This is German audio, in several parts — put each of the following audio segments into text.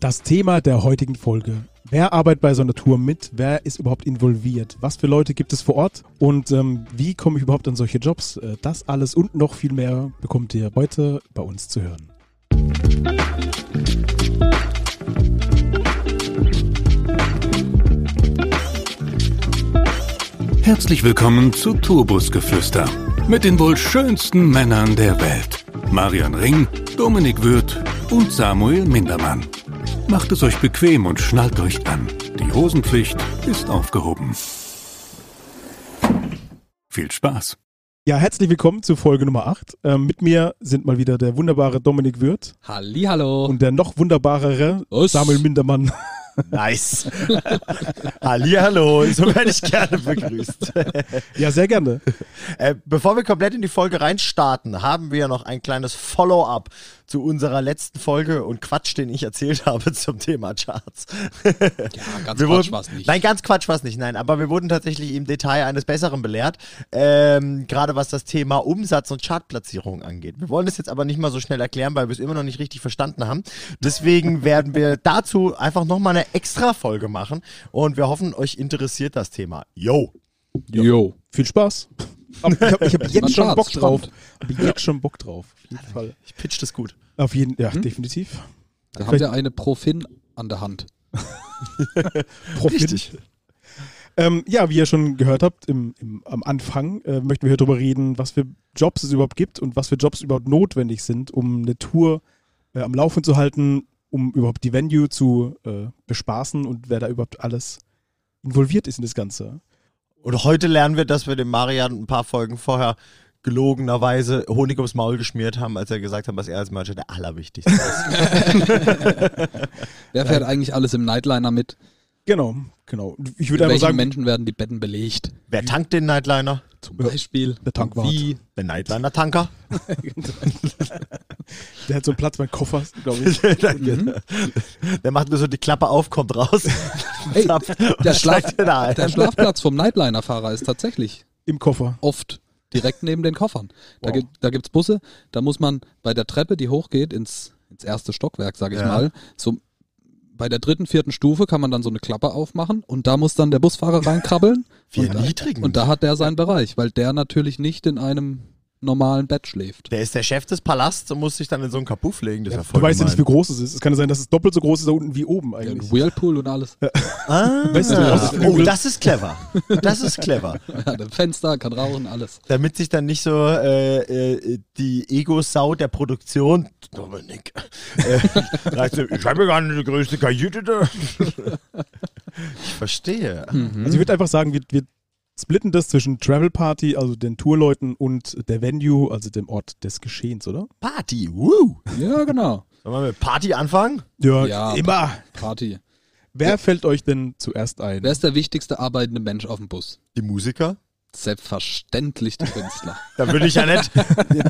Das Thema der heutigen Folge. Wer arbeitet bei so einer Tour mit? Wer ist überhaupt involviert? Was für Leute gibt es vor Ort? Und ähm, wie komme ich überhaupt an solche Jobs? Äh, Das alles und noch viel mehr bekommt ihr heute bei uns zu hören. Herzlich willkommen zu Tourbusgeflüster mit den wohl schönsten Männern der Welt. Marian Ring, Dominik Würth und Samuel Mindermann. Macht es euch bequem und schnallt euch an. Die Hosenpflicht ist aufgehoben. Viel Spaß. Ja, herzlich willkommen zu Folge Nummer 8. Ähm, mit mir sind mal wieder der wunderbare Dominik Wirth Hallihallo. und der noch wunderbarere Was? Samuel Mindermann. Nice. Hallihallo, so werde ich gerne begrüßt. ja, sehr gerne. äh, bevor wir komplett in die Folge reinstarten, haben wir noch ein kleines Follow-up zu unserer letzten Folge und Quatsch, den ich erzählt habe zum Thema Charts. Ja, ganz Wir Quatsch wurden- war's nicht. Nein, ganz Quatsch war es nicht, nein. Aber wir wurden tatsächlich im Detail eines Besseren belehrt. Ähm, Gerade was das Thema Umsatz und Chartplatzierung angeht. Wir wollen das jetzt aber nicht mal so schnell erklären, weil wir es immer noch nicht richtig verstanden haben. Deswegen werden wir dazu einfach nochmal eine extra Folge machen. Und wir hoffen, euch interessiert das Thema. Yo! Jo. Viel Spaß. Ich habe hab jetzt schon Bock drauf. Hab jetzt schon Bock drauf. Auf jeden Fall. Ich pitch das gut. Auf jeden, ja, Hm? definitiv. Da haben wir eine Profin an der Hand. Profit. Ähm, ja, wie ihr schon gehört habt, im, im, am Anfang äh, möchten wir hier drüber reden, was für Jobs es überhaupt gibt und was für Jobs überhaupt notwendig sind, um eine Tour äh, am Laufen zu halten, um überhaupt die Venue zu äh, bespaßen und wer da überhaupt alles involviert ist in das Ganze. Und heute lernen wir, dass wir dem Marian ein paar Folgen vorher gelogenerweise Honig ums Maul geschmiert haben, als er gesagt hat, was er als Merchant der Allerwichtigste ist. Wer fährt eigentlich alles im Nightliner mit? Genau, genau. Ich würde einfach sagen, Menschen werden die Betten belegt? Wer tankt den Nightliner? Zum Beispiel. der Tankwart. Wie? Der Nightliner-Tanker. der hat so einen Platz beim Koffer, glaube ich. Mhm. Der macht nur so die Klappe auf, kommt raus. Ey, der, Schlaf, der Schlafplatz vom Nightliner-Fahrer ist tatsächlich Im Koffer. oft direkt neben den Koffern. Da, Wow. gibt, da gibt's Busse, da muss man bei der Treppe, die hochgeht ins, ins erste Stockwerk, sage ich Ja. mal, so bei der dritten, vierten Stufe kann man dann so eine Klappe aufmachen und da muss dann der Busfahrer reinkrabbeln. Wir und, da, niedrigen. und da hat der seinen Bereich, weil der natürlich nicht in einem normalen Bett schläft. der ist der Chef des Palasts und muss sich dann in so einen Kapuff legen. Das ist ja Du weißt ja nicht, wie groß es ist. Es kann ja sein, dass es doppelt so groß ist da unten wie oben Ja, eigentlich. Whirlpool und alles. Ah, Weißt du, das ist oh, das ist clever. Das ist clever. Ja, Fenster kann rauchen, alles. Damit sich dann nicht so äh, äh, die Ego-Sau der Produktion, Dominik, äh, ich habe ja gar nicht die größte Kajüte da. Ich verstehe. Also ich würde einfach sagen, wir, wir splitten das zwischen Travel Party, also den Tourleuten und der Venue, also dem Ort des Geschehens, oder? Party, woo. Ja, genau. Sollen wir mit Party anfangen? Ja, Ja. immer. Party. Wer fällt euch denn zuerst ein? Wer ist der wichtigste arbeitende Mensch auf dem Bus? Die Musiker? Selbstverständlich der Künstler. Da würde ich ja nicht,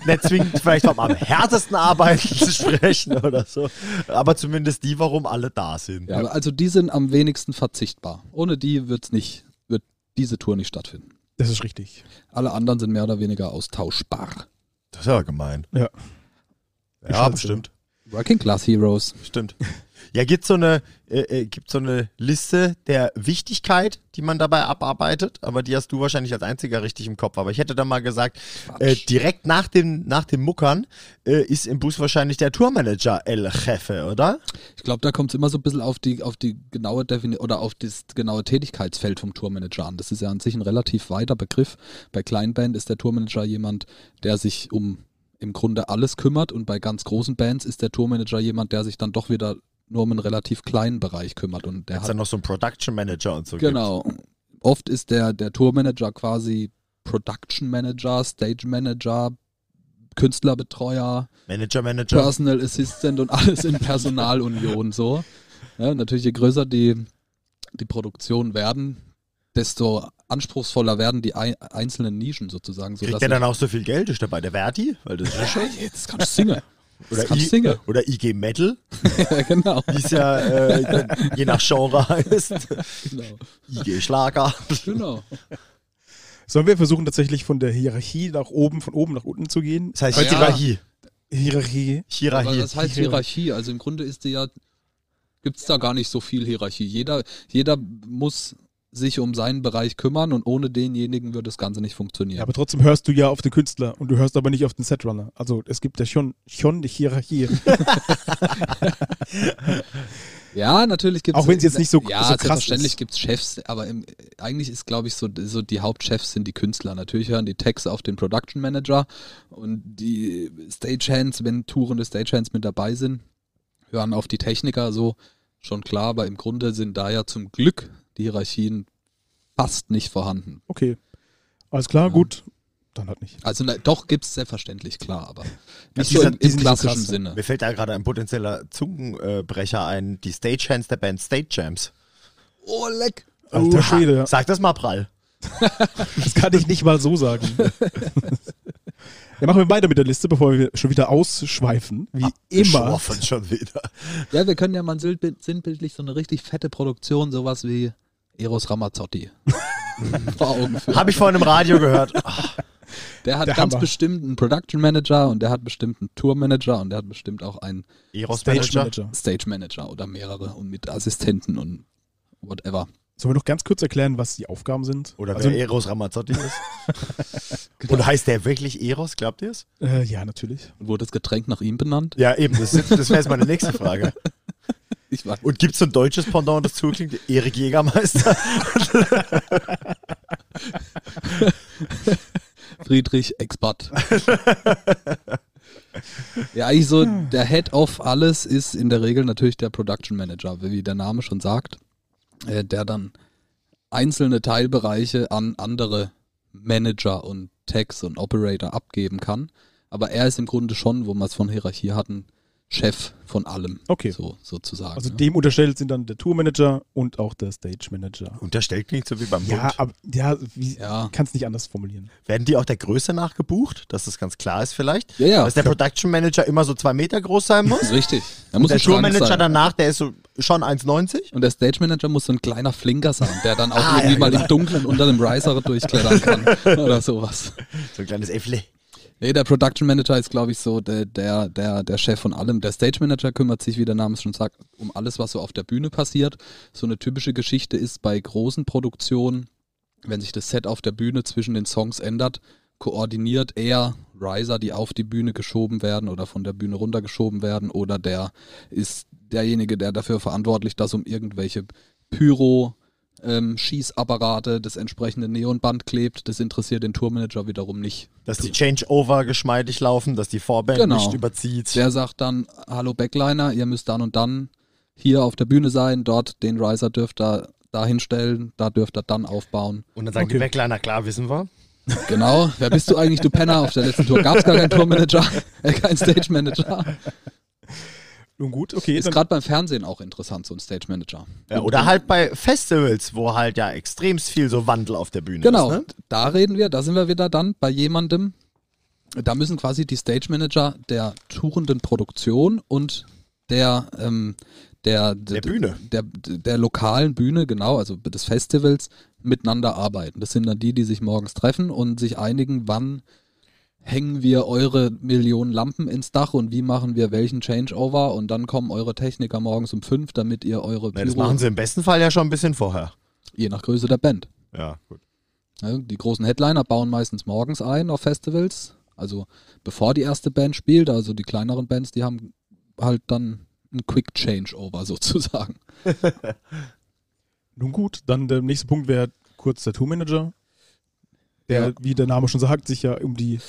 nicht zwingend vielleicht auch am härtesten arbeiten zu sprechen oder so. Aber zumindest die, warum alle da sind. Ja, also die sind am wenigsten verzichtbar. Ohne die wird's nicht, wird diese Tour nicht stattfinden. Das ist richtig. Alle anderen sind mehr oder weniger austauschbar. Das ist ja gemein. Ja. Ja, bestimmt. Working Class Heroes. Stimmt. Ja, gibt so eine äh, äh, gibt so eine Liste der Wichtigkeit, die man dabei abarbeitet, aber die hast du wahrscheinlich als einziger richtig im Kopf. Aber ich hätte da mal gesagt, äh, direkt nach dem nach dem Muckern äh, ist im Bus wahrscheinlich der Tourmanager El Jefe, oder? Ich glaube, da kommt es immer so ein bisschen auf die, auf die genaue Defini oder auf das genaue Tätigkeitsfeld vom Tourmanager an. Das ist ja an sich ein relativ weiter Begriff. Bei Kleinband ist der Tourmanager jemand, der sich um im Grunde alles kümmert und bei ganz großen Bands ist der Tourmanager jemand, der sich dann doch wieder nur um einen relativ kleinen Bereich kümmert und der hat dann noch so ein Production Manager und so. Genau. Oft ist der, der Tourmanager quasi Production Manager, Stage Manager, Künstlerbetreuer, Gibt. Manager, Manager. Personal Assistant und alles in Personalunion so. Ja, natürlich, je größer die, die Produktionen werden, desto anspruchsvoller werden die ei- einzelnen Nischen sozusagen. So, Kriegt dass der dann auch so viel Geld? Ist der bei der Verti? Weil das ist ja schon. Jetzt kannst du singen. Oder, I, oder IG Metal, ja, genau. wie es ja äh, je nach Genre heißt. genau. IG Schlager. genau. Sollen wir versuchen, tatsächlich von der Hierarchie nach oben, von oben nach unten zu gehen? Das heißt Ja. Hierarchie. Hierarchie. Aber Hierarchie. das heißt Hierarchie. Also im Grunde ist die ja gibt es da gar nicht so viel Hierarchie. Jeder, jeder muss sich um seinen Bereich kümmern und ohne denjenigen würde das Ganze nicht funktionieren. Ja, aber trotzdem hörst du ja auf den Künstler und du hörst aber nicht auf den Setrunner. Also es gibt ja schon, schon die Hierarchie. Ja, natürlich gibt es. Auch wenn es jetzt nicht so- ja, so krass selbstverständlich gibt es Chefs, aber im, eigentlich ist, glaube ich, so, so die Hauptchefs sind die Künstler. Natürlich hören die Tags auf den Production Manager und die Stagehands, wenn tourende Stagehands mit dabei sind, hören auf die Techniker, so schon klar, aber im Grunde sind da ja zum Glück die Hierarchien fast nicht vorhanden. Okay. Alles klar, Ja. gut. Dann halt nicht. Also na, doch gibt es selbstverständlich, klar, aber nicht so im, im so klassischen krass, ja. Sinne. Mir fällt da gerade ein potenzieller Zungenbrecher ein. Die Stagehands der Band Stage Jams. Oh, leck! Alter Schwede, ja. Sag das mal prall. Das kann ich nicht mal so sagen. ja, machen wir weiter mit der Liste, bevor wir schon wieder ausschweifen. Wie immer. Schon wieder. Ja, wir können ja mal sinnbild- sinnbildlich so eine richtig fette Produktion, sowas wie Eros Ramazzotti vor Augen führen. Habe ich vorhin im Radio gehört. Der hat Der ganz Hammer. bestimmt einen Production Manager und der hat bestimmt einen Tour Manager und der hat bestimmt auch einen Eros Stage Manager. Manager. Stage Manager oder mehrere und mit Assistenten und whatever. Sollen wir noch ganz kurz erklären, was die Aufgaben sind? Oder also, wer Eros Ramazzotti ist. Und heißt der wirklich Eros, glaubt ihr es? äh, Ja, natürlich. Und wurde das Getränk nach ihm benannt? Ja, eben. Das, das wäre jetzt meine nächste Frage. Ich weiß. Und gibt es so ein deutsches Pendant, das zuklingt? Erik Jägermeister? Friedrich Expert. ja, eigentlich so, der Head of alles ist in der Regel natürlich der Production Manager, wie der Name schon sagt, äh, der dann einzelne Teilbereiche an andere Manager und Techs und Operator abgeben kann. Aber er ist im Grunde schon, wo wir es von Hierarchie hatten, Chef von allem. Okay. So, sozusagen. Also ja. dem unterstellt sind dann der Tourmanager und auch der Stage Manager. Unterstellt klingt so wie beim Ja, Bund. aber ja, wie, Ja. kannst nicht anders formulieren. Werden die auch der Größe nachgebucht, dass das ganz klar ist vielleicht? Ja, ja. Dass der Production Manager immer so zwei Meter groß sein muss? Richtig. Er muss der Tourmanager danach, der ist so schon 1,90? Und der Stage Manager muss so ein kleiner Flinker sein, der dann auch Ah, irgendwie ja, mal genau. im Dunkeln unter dem Riser durchklettern kann oder sowas. So ein kleines Äffle. Nee, der Production Manager ist, glaube ich, so der, der, der, der Chef von allem. Der Stage Manager kümmert sich, wie der Name es schon sagt, um alles, was so auf der Bühne passiert. So eine typische Geschichte ist bei großen Produktionen, wenn sich das Set auf der Bühne zwischen den Songs ändert, koordiniert er Riser, die auf die Bühne geschoben werden oder von der Bühne runtergeschoben werden, oder der ist derjenige, der dafür verantwortlich, dass um irgendwelche Pyro ähm, Schießapparate das entsprechende Neonband klebt. Das interessiert den Tourmanager wiederum nicht. Dass die Changeover geschmeidig laufen, dass die Vorband Genau. nicht überzieht. Der sagt dann, hallo Backliner, ihr müsst dann und dann hier auf der Bühne sein, dort den Riser dürft ihr da hinstellen, da dürft ihr dann aufbauen. Und dann sagen die Okay. Backliner, klar, wissen wir. Genau. Wer bist du eigentlich, du Penner? Auf der letzten Tour gab es gar keinen Tourmanager, äh, keinen Stage Manager. Nun gut, okay. Ist gerade beim Fernsehen auch interessant, so ein Stage Manager. Ja, oder halt bei Festivals, wo halt ja extremst viel so Wandel auf der Bühne Genau, ist. Ne? da reden wir, da sind wir wieder dann bei jemandem, da müssen quasi die Stage Manager der tourenden Produktion und der, ähm, der, Der Bühne. Der, der lokalen Bühne, genau, also des Festivals, miteinander arbeiten. Das sind dann die, die sich morgens treffen und sich einigen, wann hängen wir eure Millionen Lampen ins Dach und wie machen wir welchen Changeover und dann kommen eure Techniker morgens um fünf, damit ihr eure Ja, das Pyro- machen sie im besten Fall ja schon ein bisschen vorher. je nach Größe der Band. Ja, gut. Ja, die großen Headliner bauen meistens morgens ein auf Festivals, also bevor die erste Band spielt. Also die kleineren Bands, die haben halt dann ein Quick Changeover sozusagen. nun gut, dann der nächste Punkt wäre kurz der Tourmanager. Der, Ja. wie der Name schon sagt, sich ja um die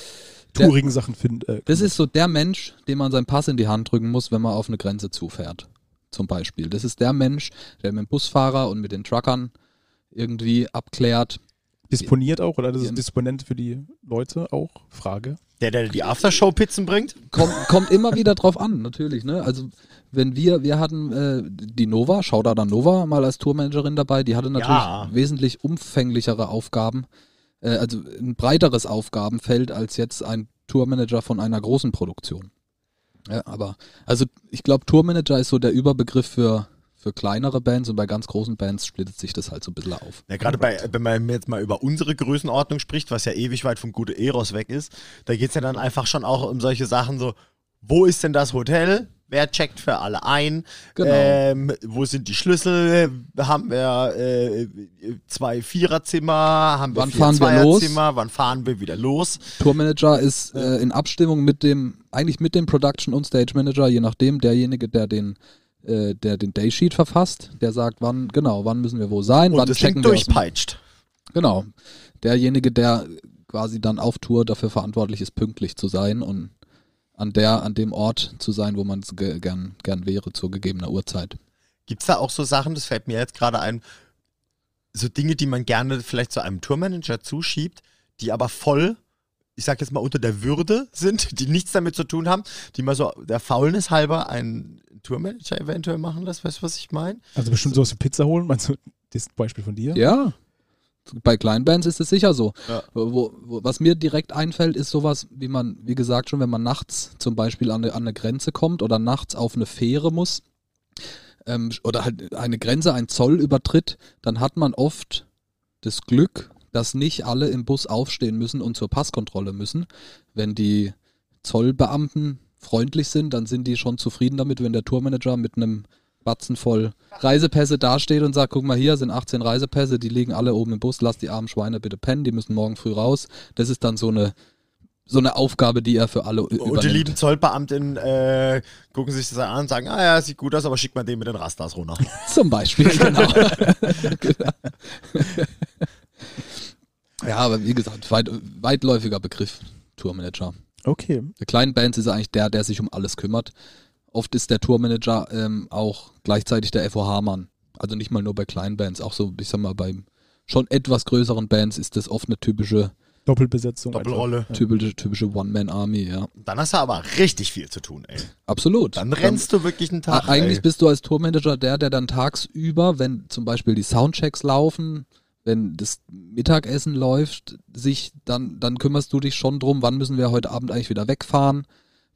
Tourigen Sachen findet. Äh, Das ist so der Mensch, dem man seinen Pass in die Hand drücken muss, wenn man auf eine Grenze zufährt. Zum Beispiel. Das ist der Mensch, der mit dem Busfahrer und mit den Truckern irgendwie abklärt. disponiert auch, oder das ist Disponent für die Leute auch? Frage. Der, der die Aftershow-Pizzen bringt? Kommt, kommt immer wieder drauf an, natürlich. Ne? Also wenn wir, wir hatten äh, die Nova, Shoutout an Nova, mal als Tourmanagerin dabei, die hatte natürlich Ja. wesentlich umfänglichere Aufgaben, äh, also ein breiteres Aufgabenfeld als jetzt ein Tourmanager von einer großen Produktion. Ja, aber also ich glaube, Tourmanager ist so der Überbegriff für, für kleinere Bands und bei ganz großen Bands splittet sich das halt so ein bisschen auf. Ja, gerade bei, wenn man jetzt mal über unsere Größenordnung spricht, was ja ewig weit vom gute Eros weg ist, da geht es ja dann einfach schon auch um solche Sachen so, wo ist denn das Hotel? Wer checkt für alle ein? Genau. Ähm, wo sind die Schlüssel? Haben wir äh, zwei Viererzimmer? Haben wir Wann vier fahren wir los? Zweierzimmer? Wann fahren wir wieder los? Tourmanager ist äh, in Abstimmung mit dem, eigentlich mit dem Production und Stage Manager, je nachdem, derjenige, der den äh, der den Daysheet verfasst, der sagt, wann, genau, wann müssen wir wo sein, Und wann das checken wir dem- durchpeitscht. Genau. Derjenige, der quasi dann auf Tour dafür verantwortlich ist, pünktlich zu sein und an der, an dem Ort zu sein, wo man es ge gern, gern wäre zur gegebener Uhrzeit. Gibt's da auch so Sachen, das fällt mir jetzt gerade ein, so Dinge, die man gerne vielleicht zu einem Tourmanager zuschiebt, die aber voll, ich sag jetzt mal unter der Würde sind, die nichts damit zu tun haben, die man so der Faulnis halber einen Tourmanager eventuell machen lässt, weißt du, was ich meine? Also bestimmt sowas wie Pizza holen, meinst du das Beispiel von dir? Ja. Bei Kleinbands ist es sicher so. Ja. Wo, wo, was mir direkt einfällt, ist sowas, wie man, wie gesagt, schon, wenn man nachts zum Beispiel an eine, an eine Grenze kommt oder nachts auf eine Fähre muss ähm, oder halt eine Grenze, ein Zoll übertritt, dann hat man oft das Glück, dass nicht alle im Bus aufstehen müssen und zur Passkontrolle müssen. Wenn die Zollbeamten freundlich sind, dann sind die schon zufrieden damit, wenn der Tourmanager mit einem Batzen voll Reisepässe dasteht und sagt, guck mal hier sind 18 Reisepässe, die liegen alle oben im Bus, lass die armen Schweine bitte pennen, die müssen morgen früh raus. Das ist dann so eine so eine Aufgabe, die er für alle Und die lieben Zollbeamten äh, gucken sich das an und sagen, ah ja, sieht gut aus, aber schick mal den mit den Rastas runter. Zum Beispiel, genau. Genau. ja, aber wie gesagt, weit, weitläufiger Begriff, Tourmanager. Okay. Der kleinen Bands ist er eigentlich der, der sich um alles kümmert. Oft ist der Tourmanager ähm, auch gleichzeitig der FOH-Mann. Also nicht mal nur bei kleinen Bands, auch so, ich sag mal, bei schon etwas größeren Bands ist das oft eine typische, Doppelbesetzung. Doppelrolle. typische, typische One-Man-Army, ja. Dann hast du aber richtig viel zu tun, ey. Absolut. Dann rennst du wirklich einen Tag. A- Eigentlich ey. bist du als Tourmanager der, der dann tagsüber, wenn zum Beispiel die Soundchecks laufen, wenn das Mittagessen läuft, sich dann, dann kümmerst du dich schon drum, wann müssen wir heute Abend eigentlich wieder wegfahren,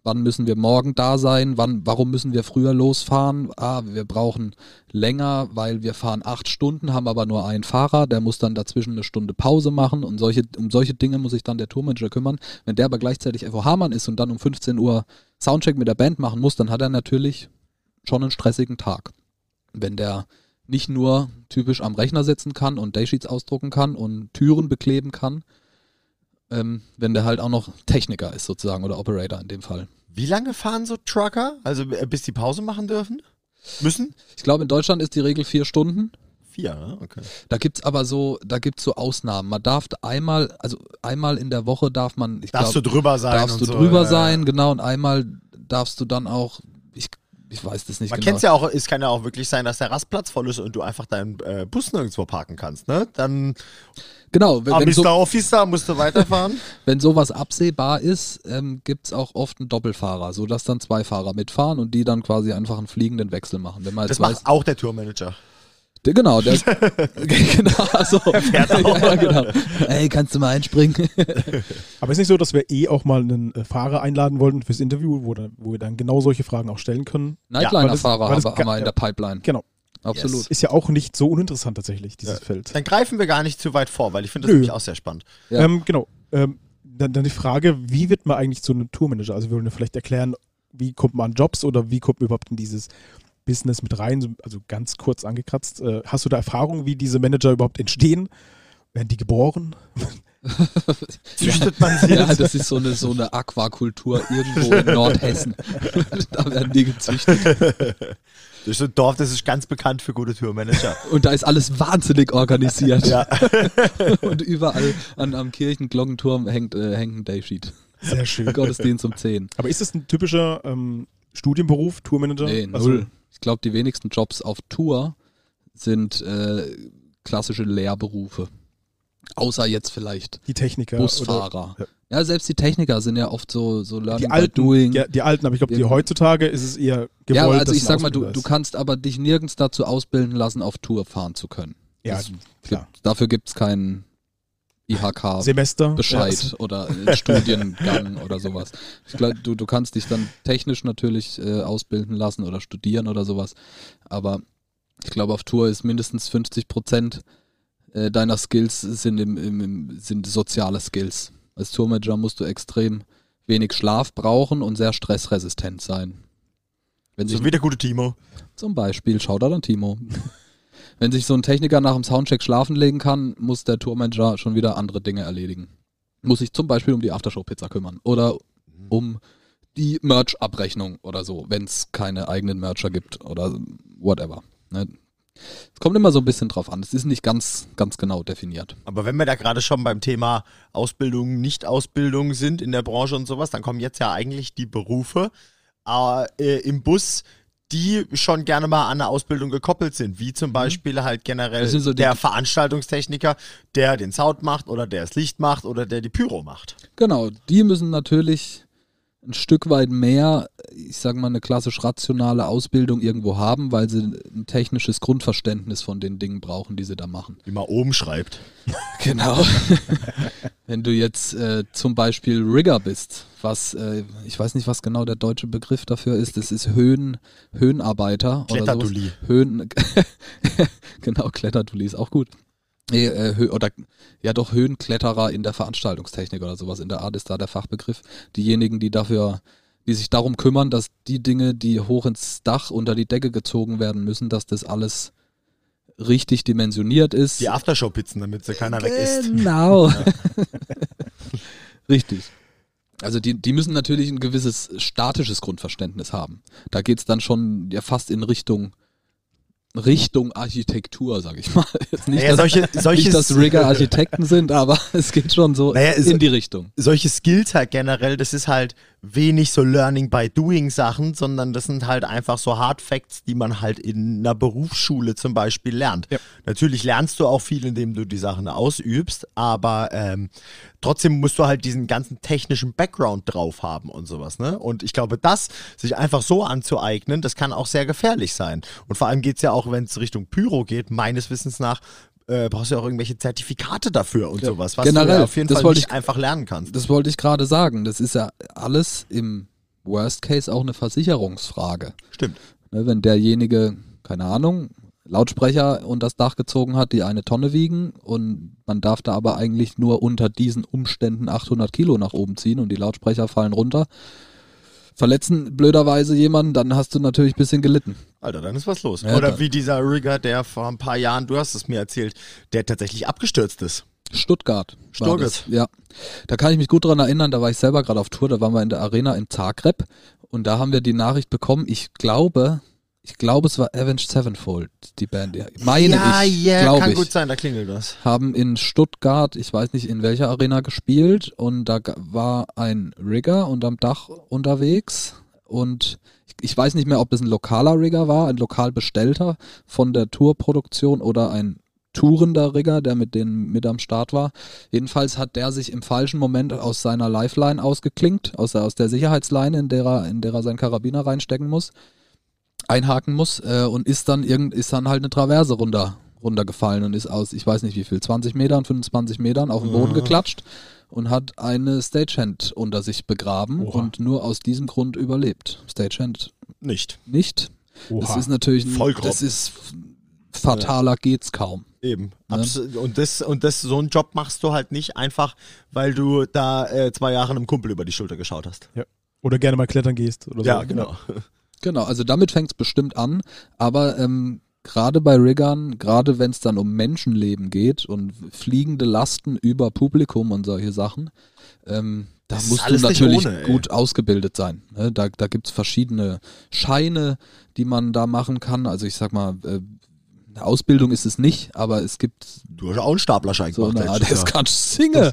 wann müssen wir morgen da sein, wann, warum müssen wir früher losfahren? Ah, wir brauchen länger, weil wir fahren acht Stunden, haben aber nur einen Fahrer, der muss dann dazwischen eine Stunde Pause machen und solche, um solche Dinge muss sich dann der Tourmanager kümmern. Wenn der aber gleichzeitig FOH-Mann ist und dann um 15 Uhr Soundcheck mit der Band machen muss, dann hat er natürlich schon einen stressigen Tag. Wenn der nicht nur typisch am Rechner sitzen kann und Daysheets ausdrucken kann und Türen bekleben kann, ähm, wenn der halt auch noch Techniker ist sozusagen oder Operator in dem Fall. Wie lange fahren so Trucker? Also äh, bis die Pause machen dürfen? Müssen? Ich glaube, in Deutschland ist die Regel vier Stunden. Vier, okay. Da gibt's aber so, da gibt's so Ausnahmen. Man darf einmal, also einmal in der Woche darf man, Darfst glaube, du drüber sein? darfst du so, drüber ja, sein, genau, und einmal darfst du dann auch, ich, weiß das nicht Man genau. kennt's ja auch, es kann ja auch wirklich sein, dass der Rastplatz voll ist und du einfach deinen äh, Bus nirgendwo parken kannst, ne? Dann, Genau, wenn, ah, wenn, Mr. so, Officer, musst du weiterfahren. wenn sowas absehbar ist, ähm, gibt's auch oft einen Doppelfahrer, sodass dann zwei Fahrer mitfahren und die dann quasi einfach einen fliegenden Wechsel machen. Das weiß, macht auch der Tourmanager. Der, genau, der, genau, also, ja, genau. Ey, kannst du mal einspringen? Aber ist nicht so, dass wir eh auch mal einen äh, Fahrer einladen wollten fürs Interview, wo, dann, wo wir dann genau solche Fragen auch stellen können? Nightliner-Fahrer weil haben, wir- in der Pipeline. Genau. Absolut. Ist ja auch nicht so uninteressant tatsächlich, dieses Ja. Feld. Dann greifen wir gar nicht zu weit vor, weil ich finde das Nö. nämlich auch sehr spannend. Ja. Ähm, genau. Ähm, dann, dann die Frage, wie wird man eigentlich zu einem Tourmanager? Also wir wollen ja vielleicht erklären, wie kommt man an Jobs oder wie kommt man überhaupt in dieses Business mit rein? So- Also ganz kurz angekratzt. Äh, hast du da Erfahrung, wie diese Manager überhaupt entstehen? Werden die geboren? Züchtet man sie Ja, das ist so eine, so eine Aquakultur irgendwo in Nordhessen. da werden die gezüchtet. Das ist so ein Dorf, das ist ganz bekannt für gute Tourmanager. Und da ist alles wahnsinnig organisiert. ja. Und überall an, am Kirchenglockenturm hängt, äh, hängt ein Daysheet. Sehr schön. Gottesdienst um 10. Aber ist das ein typischer ähm, Studienberuf, Tourmanager? Nee, Also, null. Ich glaube, die wenigsten Jobs auf Tour sind äh, klassische Lehrberufe. Außer jetzt vielleicht die Techniker. Busfahrer. Ja. Ja. selbst die Techniker sind ja oft so, so Oder Learning die by alten, Doing. ja, die alten, aber ich glaube, die heutzutage ist es eher gewollt. ja, also ich sag mal, du, du kannst aber dich nirgends dazu ausbilden lassen, auf Tour fahren zu können. Ja, Das klar. Dafür gibt es keinen IHK. Semester. Bescheid Ja, oder Studiengang oder sowas. Ich glaube, du, du kannst dich dann technisch natürlich äh, ausbilden lassen oder studieren oder sowas, aber ich glaube, auf Tour ist mindestens 50 Prozent äh, deiner Skills sind, im, im, im, sind soziale Skills. Als Tourmanager musst du extrem wenig Schlaf brauchen und sehr stressresistent sein. Wenn sich So wie der gute Timo. zum Beispiel, schaut da dann Timo. Wenn sich so ein Techniker nach dem Soundcheck schlafen legen kann, muss der Tourmanager schon wieder andere Dinge erledigen. Muss sich zum Beispiel um die Aftershow-Pizza kümmern oder um die Merch-Abrechnung oder so, wenn es keine eigenen Mercher gibt oder whatever. Ne? Es kommt immer so ein bisschen drauf an. Es ist nicht ganz, ganz genau definiert. Aber wenn wir da gerade schon beim Thema Ausbildung, Nicht-Ausbildung sind in der Branche und sowas, dann kommen jetzt ja eigentlich die Berufe äh, im Bus, die schon gerne mal an eine Ausbildung gekoppelt sind, wie zum Beispiel halt generell Mhm. So der Veranstaltungstechniker, der den Sound macht oder der das Licht macht oder der die Pyro macht. Genau, die müssen natürlich ein Stück weit mehr, ich sage mal, eine klassisch rationale Ausbildung irgendwo haben, weil sie ein technisches Grundverständnis von den Dingen brauchen, die sie da machen. Wie man oben schreibt. Genau. Wenn du jetzt äh, zum Beispiel Rigger bist, was, äh, ich weiß nicht, was genau der deutsche Begriff dafür ist, das ist Höhen, Höhenarbeiter. oder sowas. Kletterdulli. Höhen, genau, Kletterdulli ist auch gut. Äh, Hö oder ja doch Höhenkletterer in der Veranstaltungstechnik oder sowas in der Art ist da der Fachbegriff. Diejenigen, die dafür, die sich darum kümmern, dass die Dinge, die hoch ins Dach unter die Decke gezogen werden müssen, dass das alles richtig dimensioniert ist. Die Aftershow-Pizzen, damit sie keiner weg isst. Genau. Richtig. Also die, die müssen natürlich ein gewisses statisches Grundverständnis haben. Da geht's dann schon ja fast in Richtung Richtung Architektur, sag ich mal. Jetzt nicht, Naja, dass, solche, solche, nicht, dass Rigger Architekten sind, aber es geht schon so Naja, es- in die Richtung. solche Skills halt generell, das ist halt wenig so Learning by Doing Sachen, sondern das sind halt einfach so Hard Facts, die man halt in einer Berufsschule zum Beispiel lernt. Ja. Natürlich lernst du auch viel, indem du die Sachen ausübst, aber ähm, trotzdem musst du halt diesen ganzen technischen Background drauf haben und sowas. Ne? Und ich glaube, das sich einfach so anzueignen, das kann auch sehr gefährlich sein. Und vor allem geht's ja auch, wenn es Richtung Pyro geht, meines Wissens nach, äh, brauchst du ja auch irgendwelche Zertifikate dafür und Ja, sowas, was du generell, ja auf jeden das Fall nicht ich- einfach lernen kannst. Das wollte ich gerade sagen. Das ist ja alles im Worst Case auch eine Versicherungsfrage. Stimmt. Ne, wenn derjenige, keine Ahnung, Lautsprecher und das Dach gezogen hat, die eine Tonne wiegen und man darf da aber eigentlich nur unter diesen Umständen 800 Kilo nach oben ziehen und die Lautsprecher fallen runter, verletzen blöderweise jemanden, dann hast du natürlich ein bisschen gelitten. Alter, dann ist was los. Ja, Oder wie dieser Rigger, der vor ein paar Jahren, du hast es mir erzählt, der tatsächlich abgestürzt ist. Stuttgart. Stuttgart. Ja. Da kann ich mich gut dran erinnern, da war ich selber gerade auf Tour, da waren wir in der Arena in Zagreb und da haben wir die Nachricht bekommen, ich glaube, ich glaube es war Avenged Sevenfold, die Band, meine ja, ich, ja, glaube kann ich. gut sein, da klingelt was. haben in Stuttgart, ich weiß nicht in welcher Arena gespielt und da war ein Rigger unterm Dach unterwegs und ich, ich weiß nicht mehr, ob das ein lokaler Rigger war, ein lokal bestellter von der Tourproduktion oder ein tourender Rigger, der mit denen mit am Start war. Jedenfalls hat der sich im falschen Moment aus seiner Lifeline ausgeklinkt, aus der, aus der Sicherheitsleine, in der er, in der er seinen Karabiner reinstecken muss, einhaken muss äh, und ist dann irgend, ist dann halt eine Traverse runter runtergefallen und ist aus, ich weiß nicht wie viel, 20 Metern, 25 Metern auf den Boden Ja. geklatscht und hat eine Stagehand unter sich begraben Oha. und nur aus diesem Grund überlebt. Stagehand Nicht. nicht. Das Oha. ist natürlich, ein- Voll das ist fataler geht's kaum. Eben. Ja. Abs und das, und das, so einen Job machst du halt nicht einfach, weil du da äh, zwei Jahre einem Kumpel über die Schulter geschaut hast. Oder gerne mal klettern gehst oder so. Ja, genau. Genau, also damit fängt es bestimmt an, aber ähm, gerade bei Riggern, gerade wenn es dann um Menschenleben geht und fliegende Lasten über Publikum und solche Sachen, ähm, da Das musst du natürlich ohne, gut ausgebildet sein. Ne? Da, da gibt es verschiedene Scheine, die man da machen kann. Also ich sag mal, äh, eine Ausbildung ist es nicht, aber es gibt Du hast auch einen Staplerschein so gemacht. Art, das kannst du singen.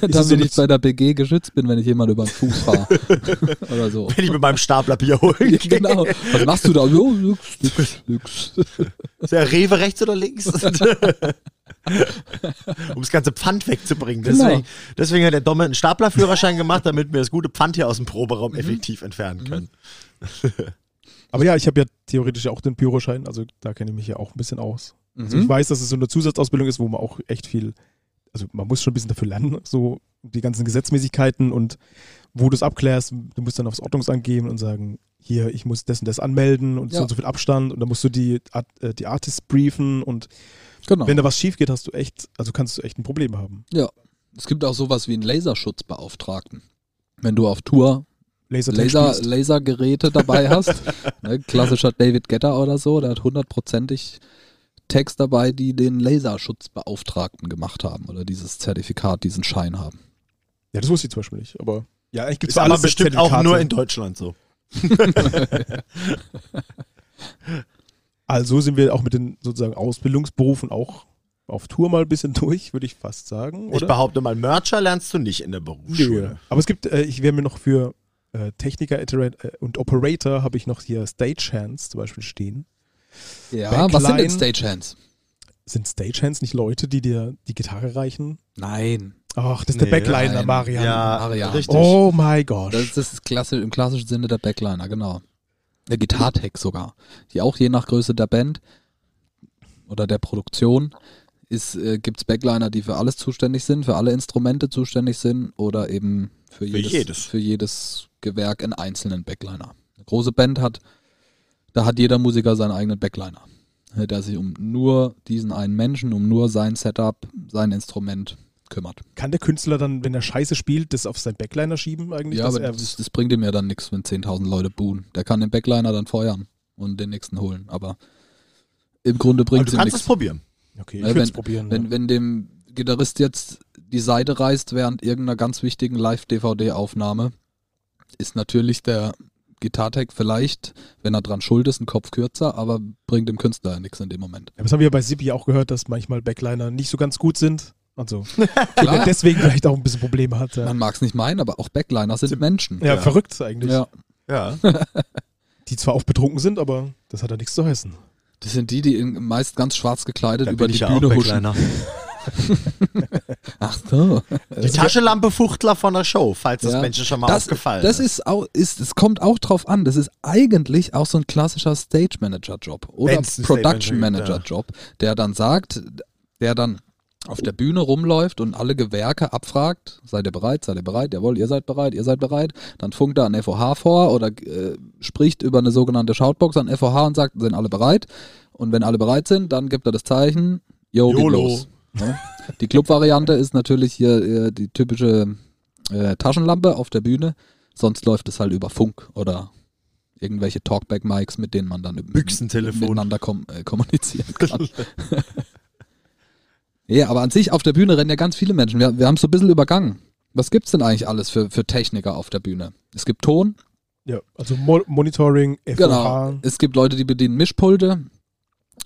Damit ich bei der BG geschützt bin, wenn ich jemand über den Fuß fahre. Oder so. Wenn ich mit meinem Stapler Bier holen Ja, genau. Was machst du da? Jo, nix, nix, nix. Ist der Rewe rechts oder links? um das ganze Pfand wegzubringen. Genau. Deswegen, deswegen hat der Domme einen Staplerführerschein gemacht, damit wir das gute Pfand hier aus dem Proberaum effektiv entfernen können. Aber ja, ich habe ja theoretisch auch den Pyroschein, also da kenne ich mich ja auch ein bisschen aus. Also Mhm. ich weiß, dass es so eine Zusatzausbildung ist, wo man auch echt viel, also man muss schon ein bisschen dafür lernen, so die ganzen Gesetzmäßigkeiten und wo du es abklärst, du musst dann aufs Ordnungsamt gehen und sagen, hier, ich muss das und das anmelden und so Ja. und so viel Abstand und dann musst du die, äh, die Artists briefen und Genau. wenn da was schief geht, hast du echt, also kannst du echt ein Problem haben. Ja. Es gibt auch sowas wie einen Laserschutzbeauftragten. Wenn du auf Tour Laser, Laser, Lasergeräte dabei hast. ne, klassischer David Getter oder so, der hat hundertprozentig Text dabei, die den Laserschutzbeauftragten gemacht haben oder dieses Zertifikat, diesen Schein haben. Ja, das wusste ich zum Beispiel nicht, aber ja, eigentlich gibt es Ist aber bestimmt auch nur in Deutschland so. Also sind wir auch mit den sozusagen Ausbildungsberufen auch auf Tour mal ein bisschen durch, würde ich fast sagen. Ich Oder? behaupte mal, Mercher lernst du nicht in der Berufsschule. Nö. Aber es gibt, äh, ich werde mir noch für äh, Techniker äh, und Operator habe ich noch hier Stagehands zum Beispiel stehen. Ja, Backline. was sind denn Stagehands? Sind Stagehands nicht Leute, die dir die Gitarre reichen? Nein. Ach, das ist Nee, der Backliner, nein. Marian. Ja, Marian. richtig. Oh my gosh. Das, das ist klassisch, im klassischen Sinne der Backliner, genau. Der Gitartech sogar. Die auch je nach Größe der Band oder der Produktion ist, äh, gibt's Backliner, die für alles zuständig sind, für alle Instrumente zuständig sind oder eben für jedes, jedes. für jedes Gewerk einen einzelnen Backliner. Eine große Band hat, da hat jeder Musiker seinen eigenen Backliner, äh, der sich um nur diesen einen Menschen, um nur sein Setup, sein Instrument kümmert. Kann der Künstler dann, wenn er Scheiße spielt, das auf seinen Backliner schieben eigentlich? Ja, aber er, das, das bringt ihm ja dann nichts, wenn 10.000 Leute buhen. Der kann den Backliner dann feuern und den nächsten holen. Aber im Grunde bringt du es ihm kannst es nichts. probieren. okay, ich Ja, würde es wenn- probieren. Wenn, ja. wenn dem Gitarrist jetzt die Seite reißt während irgendeiner ganz wichtigen Live-DVD-Aufnahme, ist natürlich der Gitartech vielleicht, wenn er dran schuld ist, ein Kopf kürzer, aber bringt dem Künstler ja nichts in dem Moment. Ja, das haben wir bei Sippy auch gehört, dass manchmal Backliner nicht so ganz gut sind. Also, deswegen vielleicht auch ein bisschen Probleme hat. Ja, man mag es nicht meinen, aber auch Backliner sind Menschen. ja, Ja. verrückt eigentlich. Ja. Ja. Die zwar auch betrunken sind, aber das hat ja nichts zu heißen. Das sind die, die in, meist ganz schwarz gekleidet über bin die ich ja auch Bühne huschen. Ach so. Die Taschenlampe-Fuchtler von der Show, falls das Ja. Menschen schon mal das, aufgefallen das ist auch, ist, es kommt auch drauf an. Das ist eigentlich auch so ein klassischer Stage Manager Job oder Wenn's Production Manager Job, der dann sagt, der dann auf der Bühne rumläuft und alle Gewerke abfragt, seid ihr bereit, seid ihr bereit, jawohl, ihr seid bereit, ihr seid bereit, dann funkt er an FOH vor oder äh, spricht über eine sogenannte Shoutbox an FOH und sagt, sind alle bereit und wenn alle bereit sind, dann gibt er das Zeichen, yo, geht YOLO. los. Ja. Die Club-Variante ist natürlich hier äh, die typische äh, Taschenlampe auf der Bühne, sonst läuft es halt über Funk oder irgendwelche Talkback-Mics, mit denen man dann miteinander kom äh, kommunizieren kann. ja, aber an sich auf der Bühne rennen ja ganz viele Menschen. Wir, wir haben es so ein bisschen übergangen. Was gibt's denn eigentlich alles für, für Techniker auf der Bühne? Es gibt Ton, Ja, also Mo Monitoring, FOH. Genau. Es gibt Leute, die bedienen Mischpulte,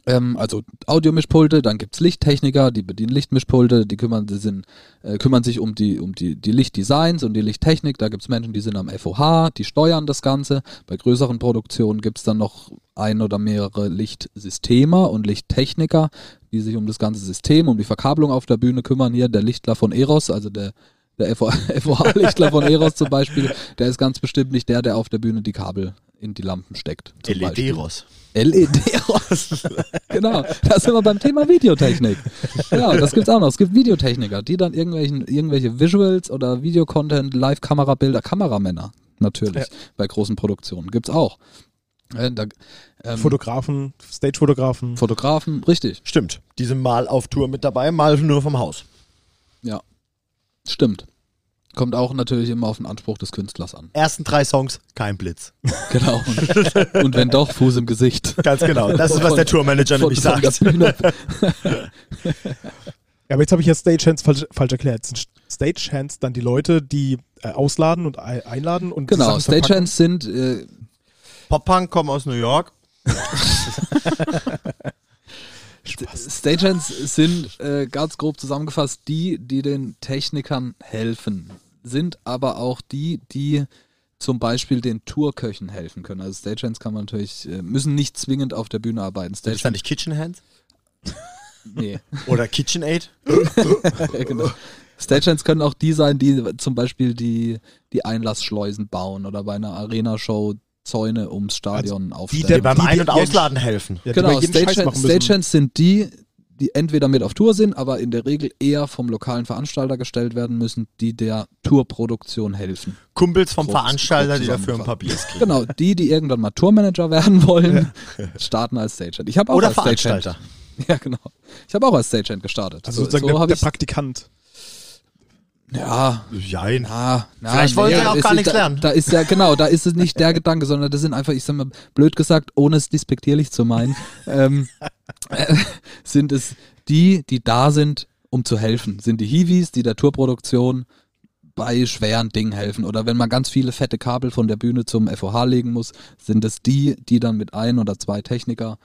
ähm, also Audiomischpulte, dann gibt's Lichttechniker, die bedienen Lichtmischpulte, die kümmern, die sind, äh, kümmern sich um die, um die, die Lichtdesigns und die Lichttechnik. Da gibt's Menschen, die sind am FOH, die steuern das Ganze. Bei größeren Produktionen gibt's dann noch ein oder mehrere Lichtsystemer und Lichttechniker, die sich um das ganze System, um die Verkabelung auf der Bühne kümmern. Hier der Lichtler von Eros, also der der FOH-Lichtler von Eros zum Beispiel, der ist ganz bestimmt nicht der, der auf der Bühne die Kabel in die Lampen steckt. LED-Ross. LED-Ross. genau. Da sind wir beim Thema Videotechnik. Genau, das gibt's auch noch. Es gibt Videotechniker, die dann irgendwelchen, irgendwelche Visuals oder Videocontent, Live-Kamerabilder, Kameramänner natürlich Ja. bei großen Produktionen. Gibt's auch. Äh, da, ähm, Fotografen, Stage-Fotografen. Fotografen, richtig. Stimmt. Die sind mal auf Tour mit dabei, mal nur vom Haus. Ja. Stimmt. Kommt auch natürlich immer auf den Anspruch des Künstlers an. Ersten drei Songs, kein Blitz. Genau. Und, und wenn doch, Fuß im Gesicht. Ganz genau. Das ist, was der Tourmanager Von- nämlich von sagt. Ja, aber jetzt habe ich ja Stagehands falsch, falsch erklärt. Sind Stagehands dann die Leute, die äh, ausladen und ei- einladen und Genau? Stagehands sind äh, Pop-Punk kommen aus New York. Stagehands sind äh, ganz grob zusammengefasst die, die den Technikern helfen, sind aber auch die, die zum Beispiel den Tourköchen helfen können. Also Stagehands kann man natürlich, äh, müssen nicht zwingend auf der Bühne arbeiten. Das ist Stagehands, nicht Kitchen Hands? nee, Oder KitchenAid? genau. Stagehands können auch die sein, die zum Beispiel die, die Einlassschleusen bauen oder bei einer Arena-Show Zäune ums Stadion aufstellen. der- Die beim die- Ein- und die- Ausladen helfen. Ja, die Genau, Stagehand. Stagehands sind die, die entweder mit auf Tour sind, aber in der Regel eher vom lokalen Veranstalter gestellt werden müssen, die der Tourproduktion helfen. Kumpels vom Grob- Veranstalter, die dafür ein paar. Biers kriegen. Genau, die, die irgendwann mal Tourmanager werden wollen, starten als Stagehand. Ich habe auch Oder als Stagehand. Veranstalter. Ja, genau. Ich habe auch als Stagehand gestartet. Also sozusagen der, hab der ich's- Praktikant. Ja, Jein. na, na, Vielleicht wollen sie da auch ist- gar nichts da, lernen. Da ist ja, genau, da ist es nicht der Gedanke, sondern das sind einfach, ich sag mal, blöd gesagt, ohne es despektierlich zu meinen, ähm, äh, sind es die, die da sind, um zu helfen. Sind die Hiwis, die der Tourproduktion bei schweren Dingen helfen. Oder wenn man ganz viele fette Kabel von der Bühne zum FOH legen muss, sind es die, die dann mit ein oder zwei Techniker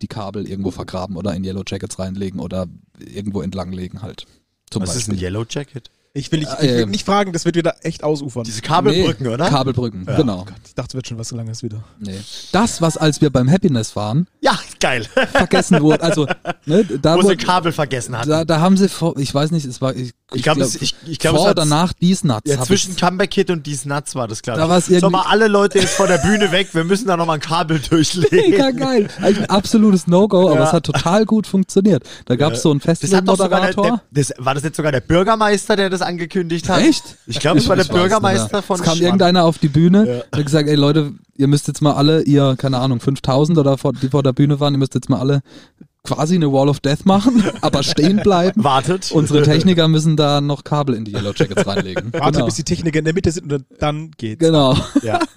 die Kabel irgendwo vergraben oder in Yellow Jackets reinlegen oder irgendwo entlanglegen halt. Zum Was ist ein Beispiel. Yellow Jacket? Ich will, nicht, ich will ähm. nicht fragen, das wird wieder echt ausufern. Diese Kabelbrücken, nee, oder? Kabelbrücken, genau. Ich dachte, es wird schon was Langes wieder. Nee. Das, was als wir beim Happiness waren, ja, geil. vergessen wurde, also ne, da, Wo sie wurde, Kabel vergessen hatten. da, da haben sie vor, ich weiß nicht, es war, ich, Ich glaube, glaub, es- ich- ich glaub, vor es oder nach dies Nuts. Ja, zwischen Comeback Kid und Dies Nuts war das, glaube Da ich. so, mal alle Leute jetzt vor der Bühne weg, wir müssen da nochmal ein Kabel durchlegen. Mega geil. Eigentlich ein absolutes No-Go, aber Ja. es hat total gut funktioniert. Da gab es so einen Das doch sogar der, Festivalmoderator. der, das, war das nicht sogar der Bürgermeister, der das angekündigt hat? Echt? Ich glaube, es war der Bürgermeister von Es kam Schwand. irgendeiner auf die Bühne Ja. und hat gesagt, ey Leute, ihr müsst jetzt mal alle, ihr, keine Ahnung, 5000 oder vor, die vor der Bühne waren, ihr müsst jetzt mal alle quasi eine Wall of Death machen, aber stehen bleiben. Wartet. Unsere Techniker müssen da noch Kabel in die Yellow Jackets reinlegen. Warte, genau. bis die Techniker in der Mitte sind und dann geht's. genau. Ja.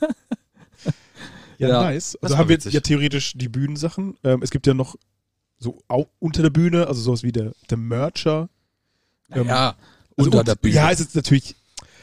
Ja, Ja. nice. Also haben wir witzig. ja theoretisch die Bühnensachen. Ähm, es gibt ja noch so unter der Bühne, also sowas wie der, der Mercher. Ähm, ja, also unter und- der Bühne. Ja, es ist natürlich,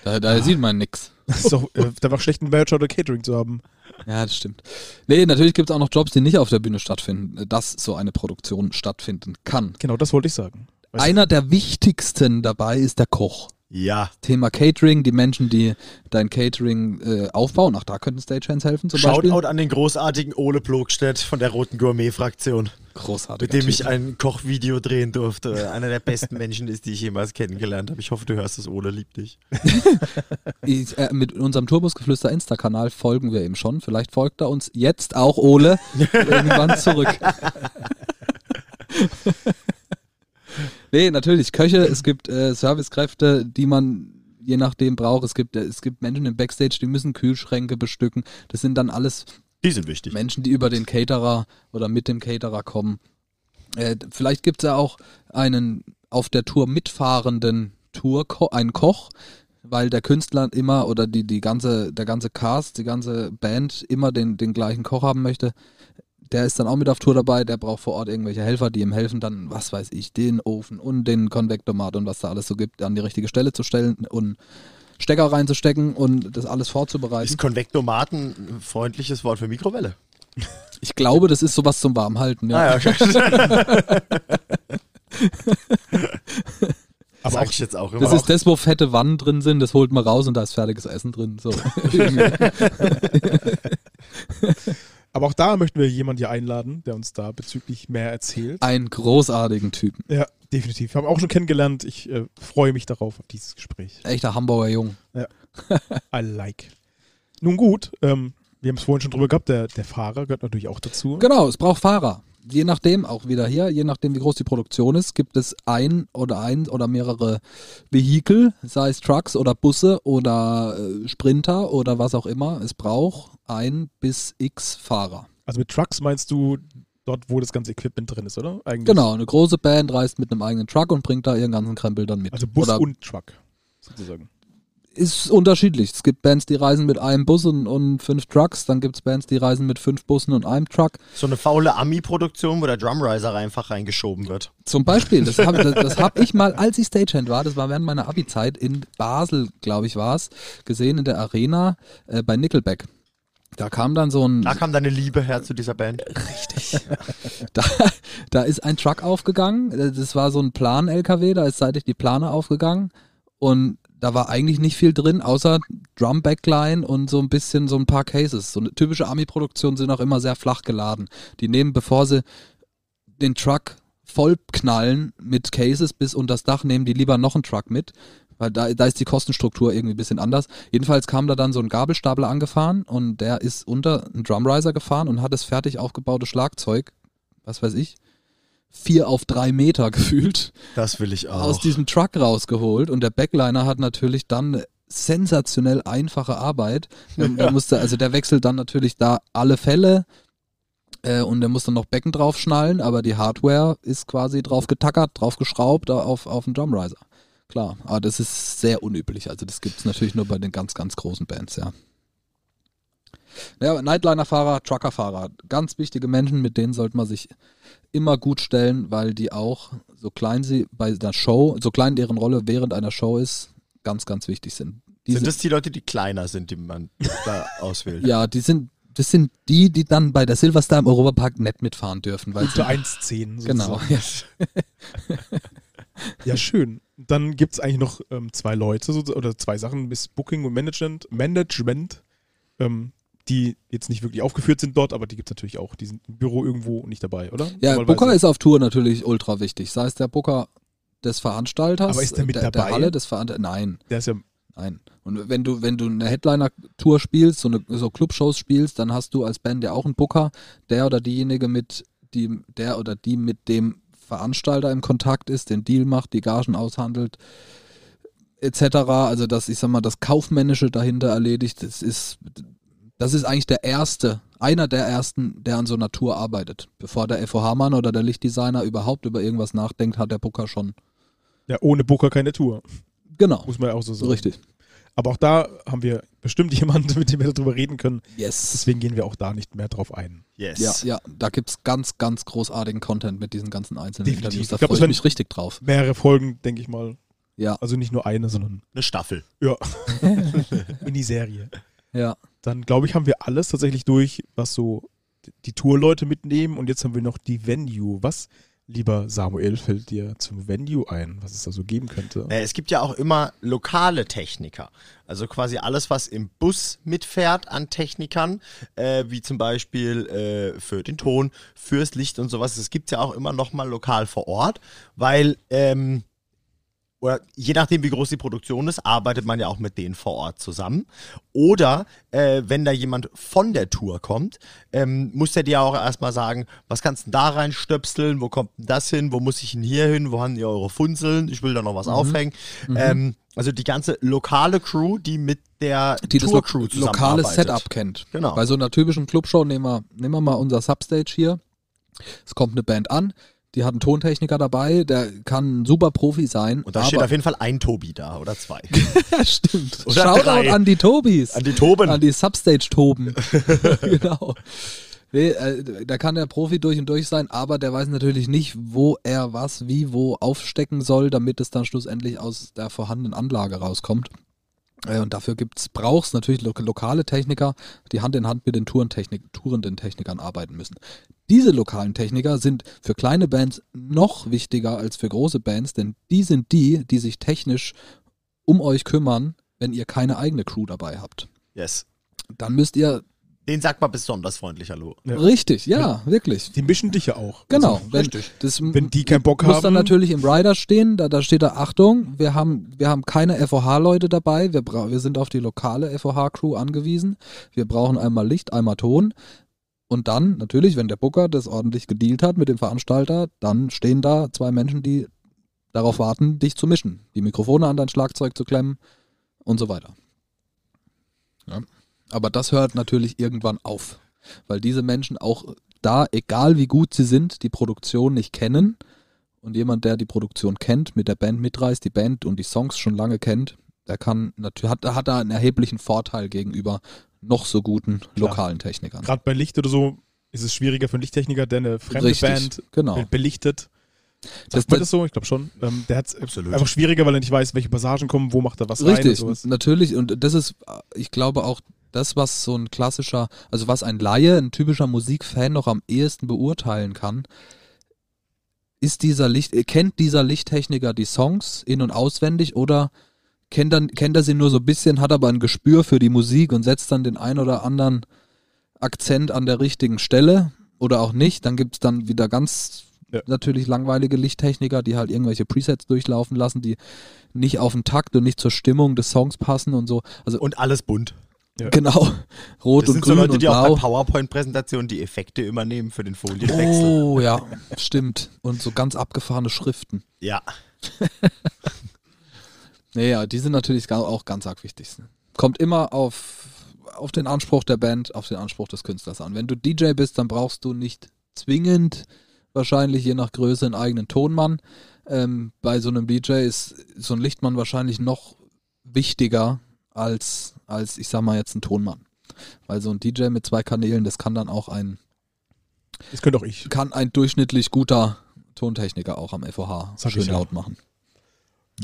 da, da sieht man nix. es ist auch, äh, da war schlechten Mercher oder Catering zu haben. Ja, das stimmt. Nee, natürlich gibt es auch noch Jobs, die nicht auf der Bühne stattfinden, dass so eine Produktion stattfinden kann. Genau, das wollte ich sagen. Weißt du? Einer der wichtigsten dabei ist der Koch. Ja. Thema Catering, die Menschen, die dein Catering äh, aufbauen, auch da könnten Stagehands helfen zum Beispiel. Shoutout an den großartigen Ole Plogstedt von der Roten Gourmet-Fraktion, Großartig. mit dem ich ein Kochvideo drehen durfte. Einer der besten Menschen ist, die ich jemals kennengelernt habe. Ich hoffe, du hörst es, Ole, lieb dich. ich, äh, mit unserem Turbusgeflüster Insta-Kanal folgen wir ihm schon. Vielleicht folgt er uns jetzt auch, Ole, irgendwann zurück. nee, natürlich, Köche, es gibt äh, Servicekräfte, die man je nachdem braucht. Es gibt, äh, es gibt Menschen im Backstage, die müssen Kühlschränke bestücken. Das sind dann alles Die sind wichtig. Menschen, die über den Caterer oder mit dem Caterer kommen. Äh, vielleicht gibt es ja auch einen auf der Tour mitfahrenden Tour einen Koch, weil der Künstler immer oder die, die ganze, der ganze Cast, die ganze Band immer den, den gleichen Koch haben möchte. Der ist dann auch mit auf Tour dabei, der braucht vor Ort irgendwelche Helfer, die ihm helfen, dann, was weiß ich, den Ofen und den Konvektomat und was da alles so gibt, an die richtige Stelle zu stellen und Stecker reinzustecken und das alles vorzubereiten. Ist Konvektomaten ein freundliches Wort für Mikrowelle? Ich glaube, das ist sowas zum Warmhalten, ja. Ah, ja, okay. Aber auch, ich jetzt auch immer. Das ist das, wo fette Wannen drin sind, das holt man raus und da ist fertiges Essen drin. So. aber auch da möchten wir jemanden hier einladen, der uns da bezüglich mehr erzählt. Einen großartigen Typen. Ja, definitiv. Wir haben auch schon kennengelernt. Ich äh, freue mich darauf, auf dieses Gespräch. Echter Hamburger Jung. I like. Nun gut, ähm, wir haben es vorhin schon drüber gehabt, der, der Fahrer gehört natürlich auch dazu. Genau, es braucht Fahrer. Je nachdem, auch wieder hier, je nachdem, wie groß die Produktion ist, gibt es ein oder ein oder mehrere Vehikel, sei es Trucks oder Busse oder äh, Sprinter oder was auch immer. Es braucht ein bis x Fahrer. Also mit Trucks meinst du dort, wo das ganze Equipment drin ist, oder? Eigentlich. Genau, eine große Band reist mit einem eigenen Truck und bringt da ihren ganzen Krempel dann mit. Also Bus oder und Truck, sozusagen. ist unterschiedlich. Es gibt Bands, die reisen mit einem Bus und, und fünf Trucks. Dann gibt es Bands, die reisen mit fünf Bussen und einem Truck. so eine faule Ami-Produktion, wo der Drumriser einfach reingeschoben wird. Zum Beispiel, das habe das, das hab ich mal, als ich Stagehand war, das war während meiner Abi-Zeit in Basel, glaube ich, war es, gesehen in der Arena äh, bei Nickelback. Da kam dann so ein, Da kam deine Liebe her zu dieser Band. da, da ist ein Truck aufgegangen. Das war so ein Plan-LKW, da ist seitlich die Plane aufgegangen. Und da war eigentlich nicht viel drin, außer Drum-Backline und so ein bisschen so ein paar Cases. So eine typische Army-Produktion sind auch immer sehr flach geladen. Die nehmen, bevor sie den Truck voll knallen mit Cases bis unter das Dach, nehmen die lieber noch einen Truck mit. Weil da, da ist die Kostenstruktur irgendwie ein bisschen anders. Jedenfalls kam da dann so ein Gabelstapler angefahren und der ist unter einen Drumriser gefahren und hat das fertig aufgebaute Schlagzeug, was weiß ich, vier auf drei Meter gefühlt, Das will ich auch. aus diesem Truck rausgeholt. Und der Backliner hat natürlich dann eine sensationell einfache Arbeit. Der musste, also der wechselt dann natürlich da alle Fälle äh, und der muss dann noch Becken draufschnallen, aber die Hardware ist quasi drauf getackert, drauf geschraubt auf, auf den Drumriser. Klar. Aber das ist sehr unüblich. Also das gibt es natürlich nur bei den ganz, ganz großen Bands, ja. Ja, Nightliner-Fahrer, Trucker-Fahrer, ganz wichtige Menschen, mit denen sollte man sich immer gut stellen, weil die auch, so klein sie bei der Show, so klein deren Rolle während einer Show ist, ganz, ganz wichtig sind. Diese, sind das die Leute, die kleiner sind, die man da auswählt? ja, die sind, das sind die, die dann bei der Silverstar im Europapark nicht mitfahren dürfen. Weil Unter 1,10 Genau. sozusagen. Ja. Ja, schön. Dann gibt es eigentlich noch ähm, zwei Leute oder zwei Sachen, bis Booking und Management, Management ähm, die jetzt nicht wirklich aufgeführt sind dort, aber die gibt es natürlich auch. Die sind im Büro irgendwo nicht dabei, oder? Ja. Booker ist auf Tour natürlich ultra wichtig. Sei es der Booker des Veranstalters, Aber ist der mit der, dabei? der Halle des Veranstalters. Nein, Der ist ja, nein. Und wenn du, wenn du eine Headliner-Tour spielst, so, eine, so Clubshows spielst, dann hast du als Band ja auch einen Booker, der oder diejenige mit, die, der oder die mit dem Veranstalter im Kontakt ist, den Deal macht, die Gagen aushandelt, etc. Also das, ich sag mal, das Kaufmännische dahinter erledigt, das ist, das ist eigentlich der erste, einer der ersten, der an so einer Tour arbeitet. Bevor der FOH-Mann oder der Lichtdesigner überhaupt über irgendwas nachdenkt, hat der Booker schon. ja ohne Booker keine Tour. Genau. Muss man ja auch so sagen. Richtig. Aber auch da haben wir bestimmt jemanden, mit dem wir darüber reden können. Yes. Deswegen gehen wir auch da nicht mehr drauf ein. Yes. Ja, ja, da gibt's ganz, ganz großartigen Content mit diesen ganzen einzelnen Definitiv. Interviews. Da Ich freue ich mich richtig drauf. Mehrere Folgen, denke ich mal. Ja, Also nicht nur eine, sondern Eine Staffel. ja, Miniserie. ja. Dann glaube ich, haben wir alles tatsächlich durch, was so die Tourleute mitnehmen. Und jetzt haben wir noch die Venue. Was, lieber Samuel, fällt dir zum Venue ein, was es da so geben könnte? Äh, Es gibt ja auch immer lokale Techniker. Also quasi alles, was im Bus mitfährt an Technikern, äh, wie zum Beispiel äh, für den Ton, fürs Licht und sowas. Das gibt es ja auch immer nochmal lokal vor Ort, weil, ähm, oder je nachdem, wie groß die Produktion ist, arbeitet man ja auch mit denen vor Ort zusammen. Oder äh, wenn da jemand von der Tour kommt, ähm, muss der dir auch erstmal sagen, was kannst du da reinstöpseln, wo kommt denn das hin, wo muss ich denn hier hin, wo haben ihr eure Funzeln, ich will da noch was aufhängen. Ähm, also die ganze lokale Crew, die mit der Die das lo lokale. Setup kennt. Genau. Bei so einer typischen Clubshow nehmen wir, nehmen wir mal unser Substage hier. Es kommt eine Band an, die hat einen Tontechniker dabei, der kann ein super Profi sein. Und da steht auf jeden Fall ein Tobi da oder zwei. Stimmt. Oder Shoutout drei. an die Tobis. An die Toben. An die Substage-Toben. genau. Nee, äh, da kann der Profi durch und durch sein, aber der weiß natürlich nicht, wo er was, wie, wo aufstecken soll, damit es dann schlussendlich aus der vorhandenen Anlage rauskommt. Äh, Und dafür gibt's, brauchst natürlich lo lokale Techniker, die Hand in Hand mit den Tourentechnik tourenden Technikern arbeiten müssen. Diese lokalen Techniker sind für kleine Bands noch wichtiger als für große Bands, denn die sind die, die sich technisch um euch kümmern, wenn ihr keine eigene Crew dabei habt. Yes. Dann müsst ihr Den sagt man besonders freundlich Hallo. Ja. richtig, ja, wirklich. Die mischen dich ja auch. Genau, Also, wenn, richtig. das wenn die keinen Bock muss haben. dann natürlich im Rider stehen, da, da steht da Achtung, wir haben, wir haben keine FOH-Leute dabei, wir, bra wir sind auf die lokale FOH-Crew angewiesen, wir brauchen einmal Licht, einmal Ton und dann natürlich, wenn der Booker das ordentlich gedealt hat mit dem Veranstalter, dann stehen da zwei Menschen, die darauf warten, dich zu mischen, die Mikrofone an dein Schlagzeug zu klemmen und so weiter. Ja. Aber das hört natürlich irgendwann auf, weil diese Menschen auch da, egal wie gut sie sind, die Produktion nicht kennen und jemand, der die Produktion kennt, mit der Band mitreist, die Band und die Songs schon lange kennt, der kann natürlich hat, hat da einen erheblichen Vorteil gegenüber noch so guten Klar. lokalen Technikern. Gerade bei Licht oder so ist es schwieriger für einen Lichttechniker, der eine fremde Richtig, Band genau. be- belichtet. Das- Sagt man das- das so? Ich glaube schon. Ähm, der hat es Absolut. einfach schwieriger, weil er nicht weiß, welche Passagen kommen, wo macht er was rein und Richtig, sowas. natürlich. Und das ist, ich glaube auch, das, was so ein klassischer, also was ein Laie, ein typischer Musikfan noch am ehesten beurteilen kann, ist dieser Licht, äh, kennt dieser Lichttechniker die Songs in- und auswendig oder kennt, dann, kennt er sie nur so ein bisschen, hat aber ein Gespür für die Musik und setzt dann den ein oder anderen Akzent an der richtigen Stelle oder auch nicht. Dann gibt es dann wieder ganz Ja. natürlich langweilige Lichttechniker, die halt irgendwelche Presets durchlaufen lassen, die nicht auf den Takt und nicht zur Stimmung des Songs passen und so. Also Und alles bunt. Ja. genau, rot Das und sind so grün Leute, und die auch bei blau. PowerPoint-Präsentationen die Effekte übernehmen für den Folienwechsel. Oh ja, stimmt. Und so ganz abgefahrene Schriften. Ja. Naja, die sind natürlich auch ganz arg wichtig. Kommt immer auf, auf den Anspruch der Band, auf den Anspruch des Künstlers an. Wenn du DJ bist, dann brauchst du nicht zwingend, wahrscheinlich je nach Größe, einen eigenen Tonmann. ähm, bei so einem DJ ist so ein Lichtmann wahrscheinlich noch wichtiger als, als ich sag mal jetzt ein Tonmann. Weil so ein DJ mit zwei Kanälen, das kann dann auch ein, Das könnte auch ich. kann ein durchschnittlich guter Tontechniker auch am FOH Sag schön ich ja. laut machen.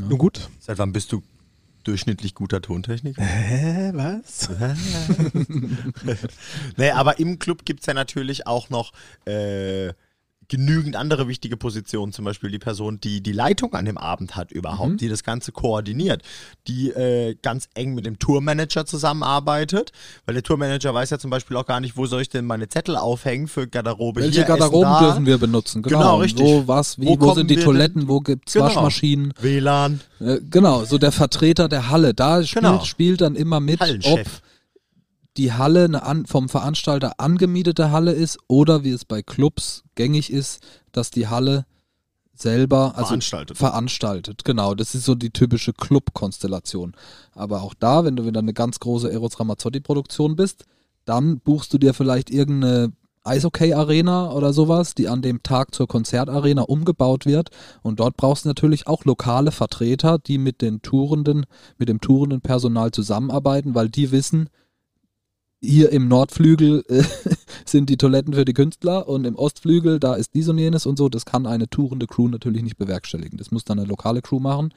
Nun gut. Seit wann bist du durchschnittlich guter Tontechniker? Hä, was? nee, aber im Club gibt es ja natürlich auch noch äh, genügend andere wichtige Positionen, zum Beispiel die Person, die die Leitung an dem Abend hat überhaupt, Mhm. die das Ganze koordiniert, die äh, ganz eng mit dem Tourmanager zusammenarbeitet, weil der Tourmanager weiß ja zum Beispiel auch gar nicht, wo soll ich denn meine Zettel aufhängen für Garderobe Welche hier, Garderoben Essen dürfen wir benutzen? Genau, Genau, richtig. Wo, was, wie, Wo wo, sind die Toiletten, wo gibt's Genau. Waschmaschinen? WLAN, Äh, genau, so der Vertreter der Halle. Da spielt, Genau. spielt dann immer mit, ob. Die Halle eine an, vom Veranstalter angemietete Halle ist oder wie es bei Clubs gängig ist, dass die Halle selber also Veranstaltet. veranstaltet. Genau, das ist so die typische Club-Konstellation. Aber auch da, wenn du wieder eine ganz große Eros Ramazzotti-Produktion bist, dann buchst du dir vielleicht irgendeine Eishockey-Arena oder sowas, die an dem Tag zur Konzertarena umgebaut wird. Und dort brauchst du natürlich auch lokale Vertreter, die mit den Tourenden, mit dem tourenden Personal zusammenarbeiten, weil die wissen, hier im Nordflügel äh, sind die Toiletten für die Künstler und im Ostflügel, da ist dies und jenes und so. Das kann eine tourende Crew natürlich nicht bewerkstelligen. Das muss dann eine lokale Crew machen.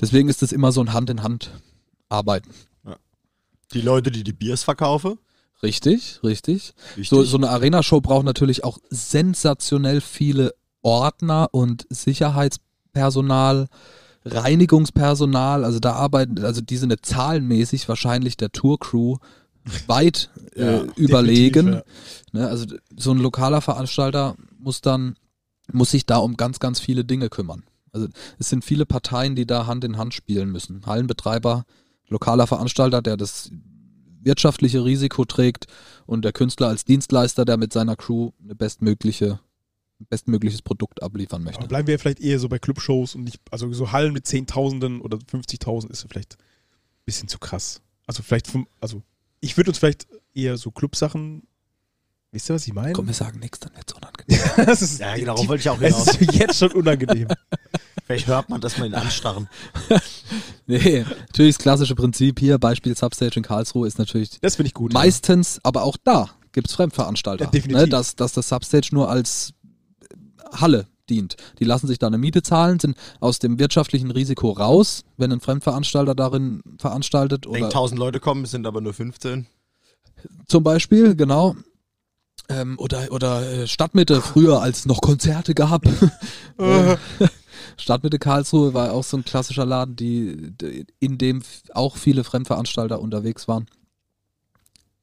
Deswegen ist das immer so ein Hand in Hand arbeiten. Die Leute, die die Biers verkaufen. Richtig, richtig. Wichtig. So, so eine Arena-Show braucht natürlich auch sensationell viele Ordner und Sicherheitspersonal, Reinigungspersonal. Also da arbeiten, also die sind zahlenmäßig wahrscheinlich der Tour-Crew weit Ja, äh, überlegen. definitiv, Ne, also so ein lokaler Veranstalter muss dann, muss sich da um ganz, ganz viele Dinge kümmern. Also es sind viele Parteien, die da Hand in Hand spielen müssen. Hallenbetreiber, lokaler Veranstalter, der das wirtschaftliche Risiko trägt und der Künstler als Dienstleister, der mit seiner Crew eine bestmögliche, ein bestmögliches Produkt abliefern Aber möchte. bleiben wir vielleicht eher so bei Clubshows und nicht, also so Hallen mit Zehntausenden oder 50.000 ist vielleicht ein bisschen zu krass. Also vielleicht, vom, also ich würde uns vielleicht eher so Clubsachen, wisst ihr, was ich meine? Komm, wir sagen nichts, dann wird's unangenehm. das ist, Ja, genau, darauf wollte ich auch es hinaus. ist mir jetzt schon unangenehm. Vielleicht hört man, dass man ihn anstarren. nee, natürlich das klassische Prinzip hier, Beispiel Substage in Karlsruhe ist natürlich Das finde ich gut. Meistens, aber auch da gibt es Fremdveranstalter. Ja, definitiv. ne, dass, dass das Substage nur als Halle dient. Die lassen sich da eine Miete zahlen, sind aus dem wirtschaftlichen Risiko raus, wenn ein Fremdveranstalter darin veranstaltet. Wenn Oder 1000 Leute kommen, sind aber nur 15. zum Beispiel, genau. Ähm, oder oder äh, Stadtmitte früher, als es noch Konzerte gab. Ähm, Stadtmitte Karlsruhe war auch so ein klassischer Laden, die, in dem auch viele Fremdveranstalter unterwegs waren.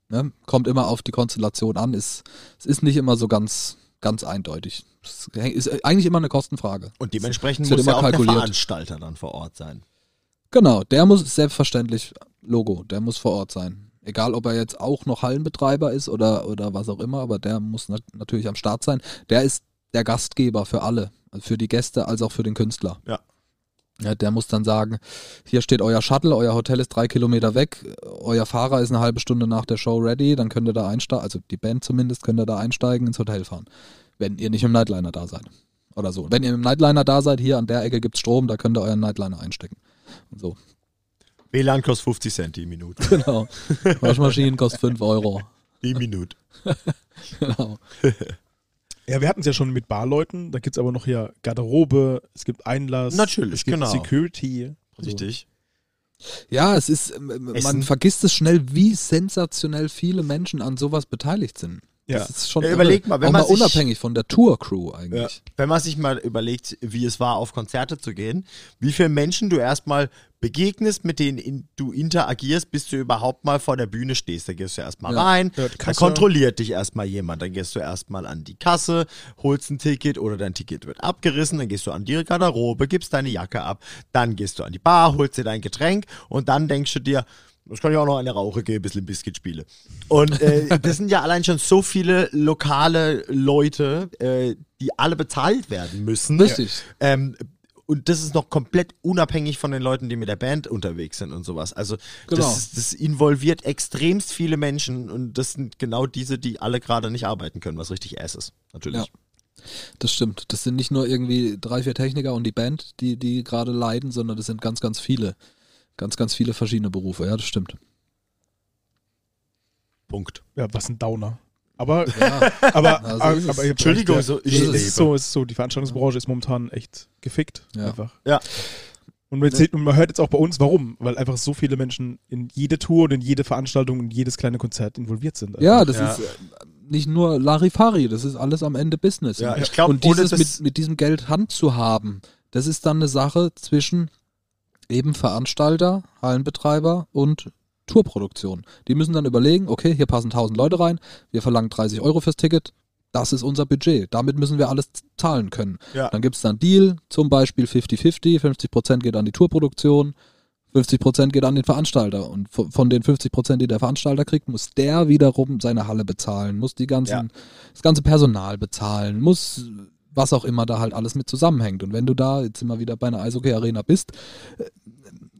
Ne? Kommt immer auf die Konstellation an. Ist, es ist nicht immer so ganz, ganz eindeutig. Es ist eigentlich immer eine Kostenfrage. Und dementsprechend muss ja immer auch der kalkuliert. Veranstalter dann vor Ort sein. Genau, der muss selbstverständlich, Logo, der muss vor Ort sein. Egal, ob er jetzt auch noch Hallenbetreiber ist oder, oder was auch immer, aber der muss nat natürlich am Start sein. Der ist der Gastgeber für alle, für die Gäste als auch für den Künstler. Ja. Ja, der muss dann sagen, hier steht euer Shuttle, euer Hotel ist drei Kilometer weg, euer Fahrer ist eine halbe Stunde nach der Show ready, dann könnt ihr da einsteigen, also die Band zumindest, könnt ihr da einsteigen, ins Hotel fahren. Wenn ihr nicht im Nightliner da seid. Oder so. Wenn ihr im Nightliner da seid, hier an der Ecke gibt's Strom, da könnt ihr euren Nightliner einstecken. Und so. WLAN kostet 50 Cent die Minute. Genau. Waschmaschinen kostet 5 Euro. Die Minute. Genau. Ja, wir hatten es ja schon mit Barleuten, da gibt es aber noch hier Garderobe, es gibt Einlass, Natürlich, es gibt genau. Security. Also, Richtig. Ja, es ist, ähm, man Essen. vergisst es schnell, wie sensationell viele Menschen an sowas beteiligt sind. Ja. Das ist schon Ja, überleg mal, wenn man mal unabhängig von der Tour-Crew eigentlich. Wenn man sich mal überlegt, wie es war, auf Konzerte zu gehen, wie viele Menschen du erstmal begegnest, mit denen in, du interagierst, bis du überhaupt mal vor der Bühne stehst. Da gehst du erstmal Ja. rein, Ja, dann kontrolliert dich erstmal jemand, dann gehst du erstmal an die Kasse, holst ein Ticket oder dein Ticket wird abgerissen, dann gehst du an die Garderobe, gibst deine Jacke ab, dann gehst du an die Bar, holst dir dein Getränk und dann denkst du dir, das kann ich auch noch eine Rauche gehen, ein bisschen Biscuit spiele. Und äh, das sind ja allein schon so viele lokale Leute, äh, die alle bezahlt werden müssen. Richtig. Ähm, und das ist noch komplett unabhängig von den Leuten, die mit der Band unterwegs sind und sowas. Also Genau. das, ist, das involviert extremst viele Menschen und das sind genau diese, die alle gerade nicht arbeiten können, was richtig ass ist. Natürlich. Ja. Das stimmt. Das sind nicht nur irgendwie drei, vier Techniker und die Band, die, die gerade leiden, sondern das sind ganz, ganz viele. Ganz, ganz viele verschiedene Berufe. Ja, das stimmt. Punkt. Ja, was ein Downer. Aber, Ja, aber, Also aber, ist es. aber Entschuldigung, recht, so ich es lebe. ist so, es ist so, die Veranstaltungsbranche ist momentan echt gefickt. Ja. Einfach. Ja. Und man, und man hört jetzt auch bei uns, warum, weil einfach so viele Menschen in jede Tour und in jede Veranstaltung und jedes kleine Konzert involviert sind. ja das Ja. ist äh, nicht nur Larifari, das ist alles am Ende Business. Ja, Und- ich glaube, und dieses das, mit, mit diesem Geld Hand zu haben, das ist dann eine Sache zwischen eben Veranstalter, Hallenbetreiber und Tourproduktion. Die müssen dann überlegen, okay, hier passen 1000 Leute rein, wir verlangen 30 Euro fürs Ticket, das ist unser Budget, damit müssen wir alles zahlen können. Ja. Dann gibt es dann Deal, zum Beispiel 50-50, 50% geht an die Tourproduktion, 50% geht an den Veranstalter und von von den 50%, die der Veranstalter kriegt, muss der wiederum seine Halle bezahlen, muss die ganzen, Ja. das ganze Personal bezahlen, muss was auch immer da halt alles mit zusammenhängt. Und wenn du da jetzt immer wieder bei einer Eishockey-Arena bist, äh,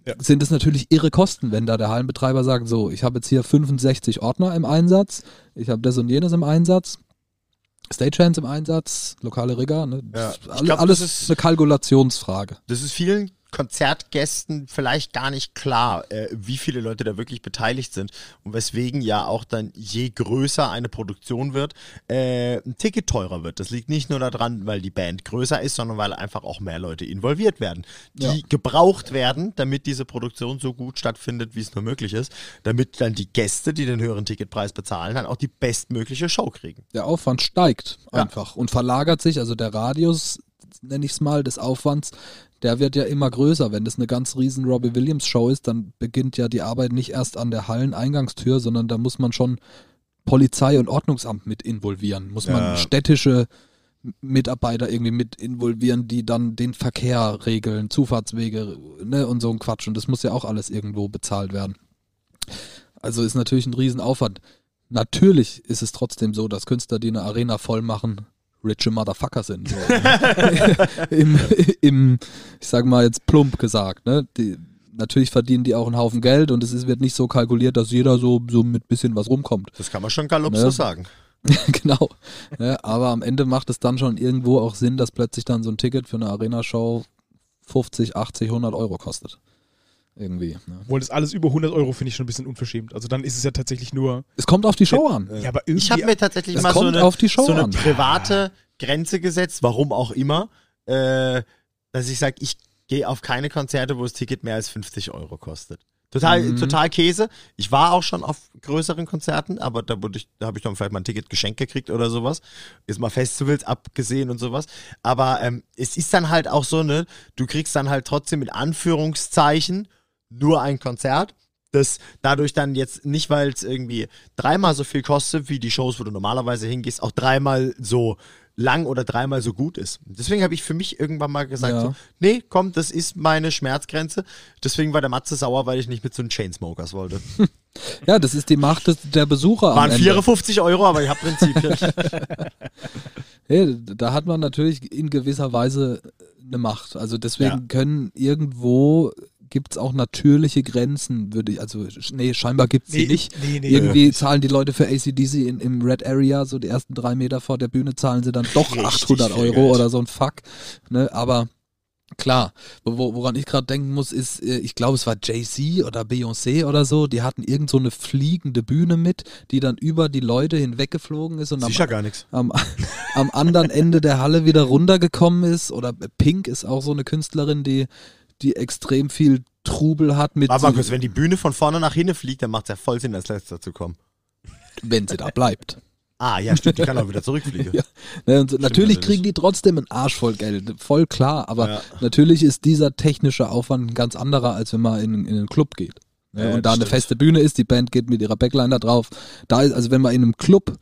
Ja. sind es natürlich irre Kosten, wenn da der Hallenbetreiber sagt, so, ich habe jetzt hier 65 Ordner im Einsatz, ich habe das und jenes im Einsatz, Stagehands im Einsatz, lokale Rigger, ne? Ja. Glaub, alles ist- eine Kalkulationsfrage. das ist vielen Konzertgästen vielleicht gar nicht klar, äh, wie viele Leute da wirklich beteiligt sind und weswegen ja auch dann je größer eine Produktion wird, äh, ein Ticket teurer wird. Das liegt nicht nur daran, weil die Band größer ist, sondern weil einfach auch mehr Leute involviert werden, die Ja. gebraucht werden, damit diese Produktion so gut stattfindet, wie es nur möglich ist, damit dann die Gäste, die den höheren Ticketpreis bezahlen, dann auch die bestmögliche Show kriegen. Der Aufwand steigt Ja. einfach und verlagert sich, also der Radius, nenne ich es mal, des Aufwands, der wird ja immer größer. Wenn das eine ganz riesen Robbie Williams Show ist, dann beginnt ja die Arbeit nicht erst an der Halleneingangstür, sondern da muss man schon Polizei und Ordnungsamt mit involvieren. Muss man Ja. städtische Mitarbeiter irgendwie mit involvieren, die dann den Verkehr regeln, Zufahrtswege ne, und so ein Quatsch. Und das muss ja auch alles irgendwo bezahlt werden. Also ist natürlich ein Riesenaufwand. Natürlich ist es trotzdem so, dass Künstler, die eine Arena voll machen, riche Motherfucker sind. So. Im, Im, ich sag mal jetzt plump gesagt, ne? Die, natürlich verdienen die auch einen Haufen Geld und es ist, wird nicht so kalkuliert, dass jeder so, so mit bisschen was rumkommt. Das kann man schon galopp Ja. so sagen. genau. Ne? Aber am Ende macht es dann schon irgendwo auch Sinn, dass plötzlich dann so ein Ticket für eine Arena-Show 50, 80, 100 Euro kostet. Irgendwie. Ne? Obwohl das alles über 100 Euro finde ich schon ein bisschen unverschämt. Also dann ist es ja tatsächlich nur. Es kommt auf die Show an. Ja, aber irgendwie. Ich habe mir tatsächlich Es mal so kommt eine, auf die Show so eine an. private Grenze gesetzt, warum auch immer, äh, dass ich sage, ich gehe auf keine Konzerte, wo das Ticket mehr als 50 Euro kostet. Total, Mhm. total Käse. Ich war auch schon auf größeren Konzerten, aber da, wurde ich, da habe ich dann vielleicht mal ein Ticket geschenkt gekriegt oder sowas. Ist mal Festivals abgesehen und sowas. Aber ähm, es ist dann halt auch so, ne, du kriegst dann halt trotzdem mit Anführungszeichen nur ein Konzert. Das dadurch dann jetzt nicht, weil es irgendwie dreimal so viel kostet wie die Shows, wo du normalerweise hingehst, auch dreimal so lang oder dreimal so gut ist. Deswegen habe ich für mich irgendwann mal gesagt, Ja. so, nee, komm, das ist meine Schmerzgrenze. Deswegen war der Matze sauer, weil ich nicht mit so einem Chainsmokers wollte. Ja, das ist die Macht des, der Besucher. Waren Ende. 54 Euro, aber ich habe Prinzipien. Ja, da hat man natürlich in gewisser Weise eine Macht. Also deswegen Ja. können irgendwo gibt es auch natürliche Grenzen, würde ich, also nee, scheinbar gibt es sie Nee, nicht. nee, nee, Irgendwie zahlen die Leute für ACDC in, im Red Area, so die ersten drei Meter vor der Bühne, zahlen sie dann doch Richtig 800 viel Euro Geld. oder so ein Fuck. Ne? Aber klar, wo, woran ich gerade denken muss, ist, äh, ich glaube, es war Jay-Z oder Beyoncé oder so, die hatten irgend so eine fliegende Bühne mit, die dann über die Leute hinweggeflogen ist und am, Sicher gar nichts. am, am anderen Ende der Halle wieder runtergekommen ist. Oder Pink ist auch so eine Künstlerin, die, die extrem viel Trubel hat mit, so- kurz, wenn die Bühne von vorne nach hinten fliegt, dann macht es ja voll Sinn, als letzter zu kommen. wenn sie da bleibt. Ah, ja, stimmt, die kann auch wieder zurückfliegen. Ja. Ne, so, natürlich kriegen die trotzdem einen Arsch voll Geld, voll klar, aber Ja. natürlich ist dieser technische Aufwand ein ganz anderer, als wenn man in, in einen Club geht. Ne, Ja, und da eine stimmt. feste Bühne ist, die Band geht mit ihrer Backline da drauf. Da ist, also wenn man in einem Club,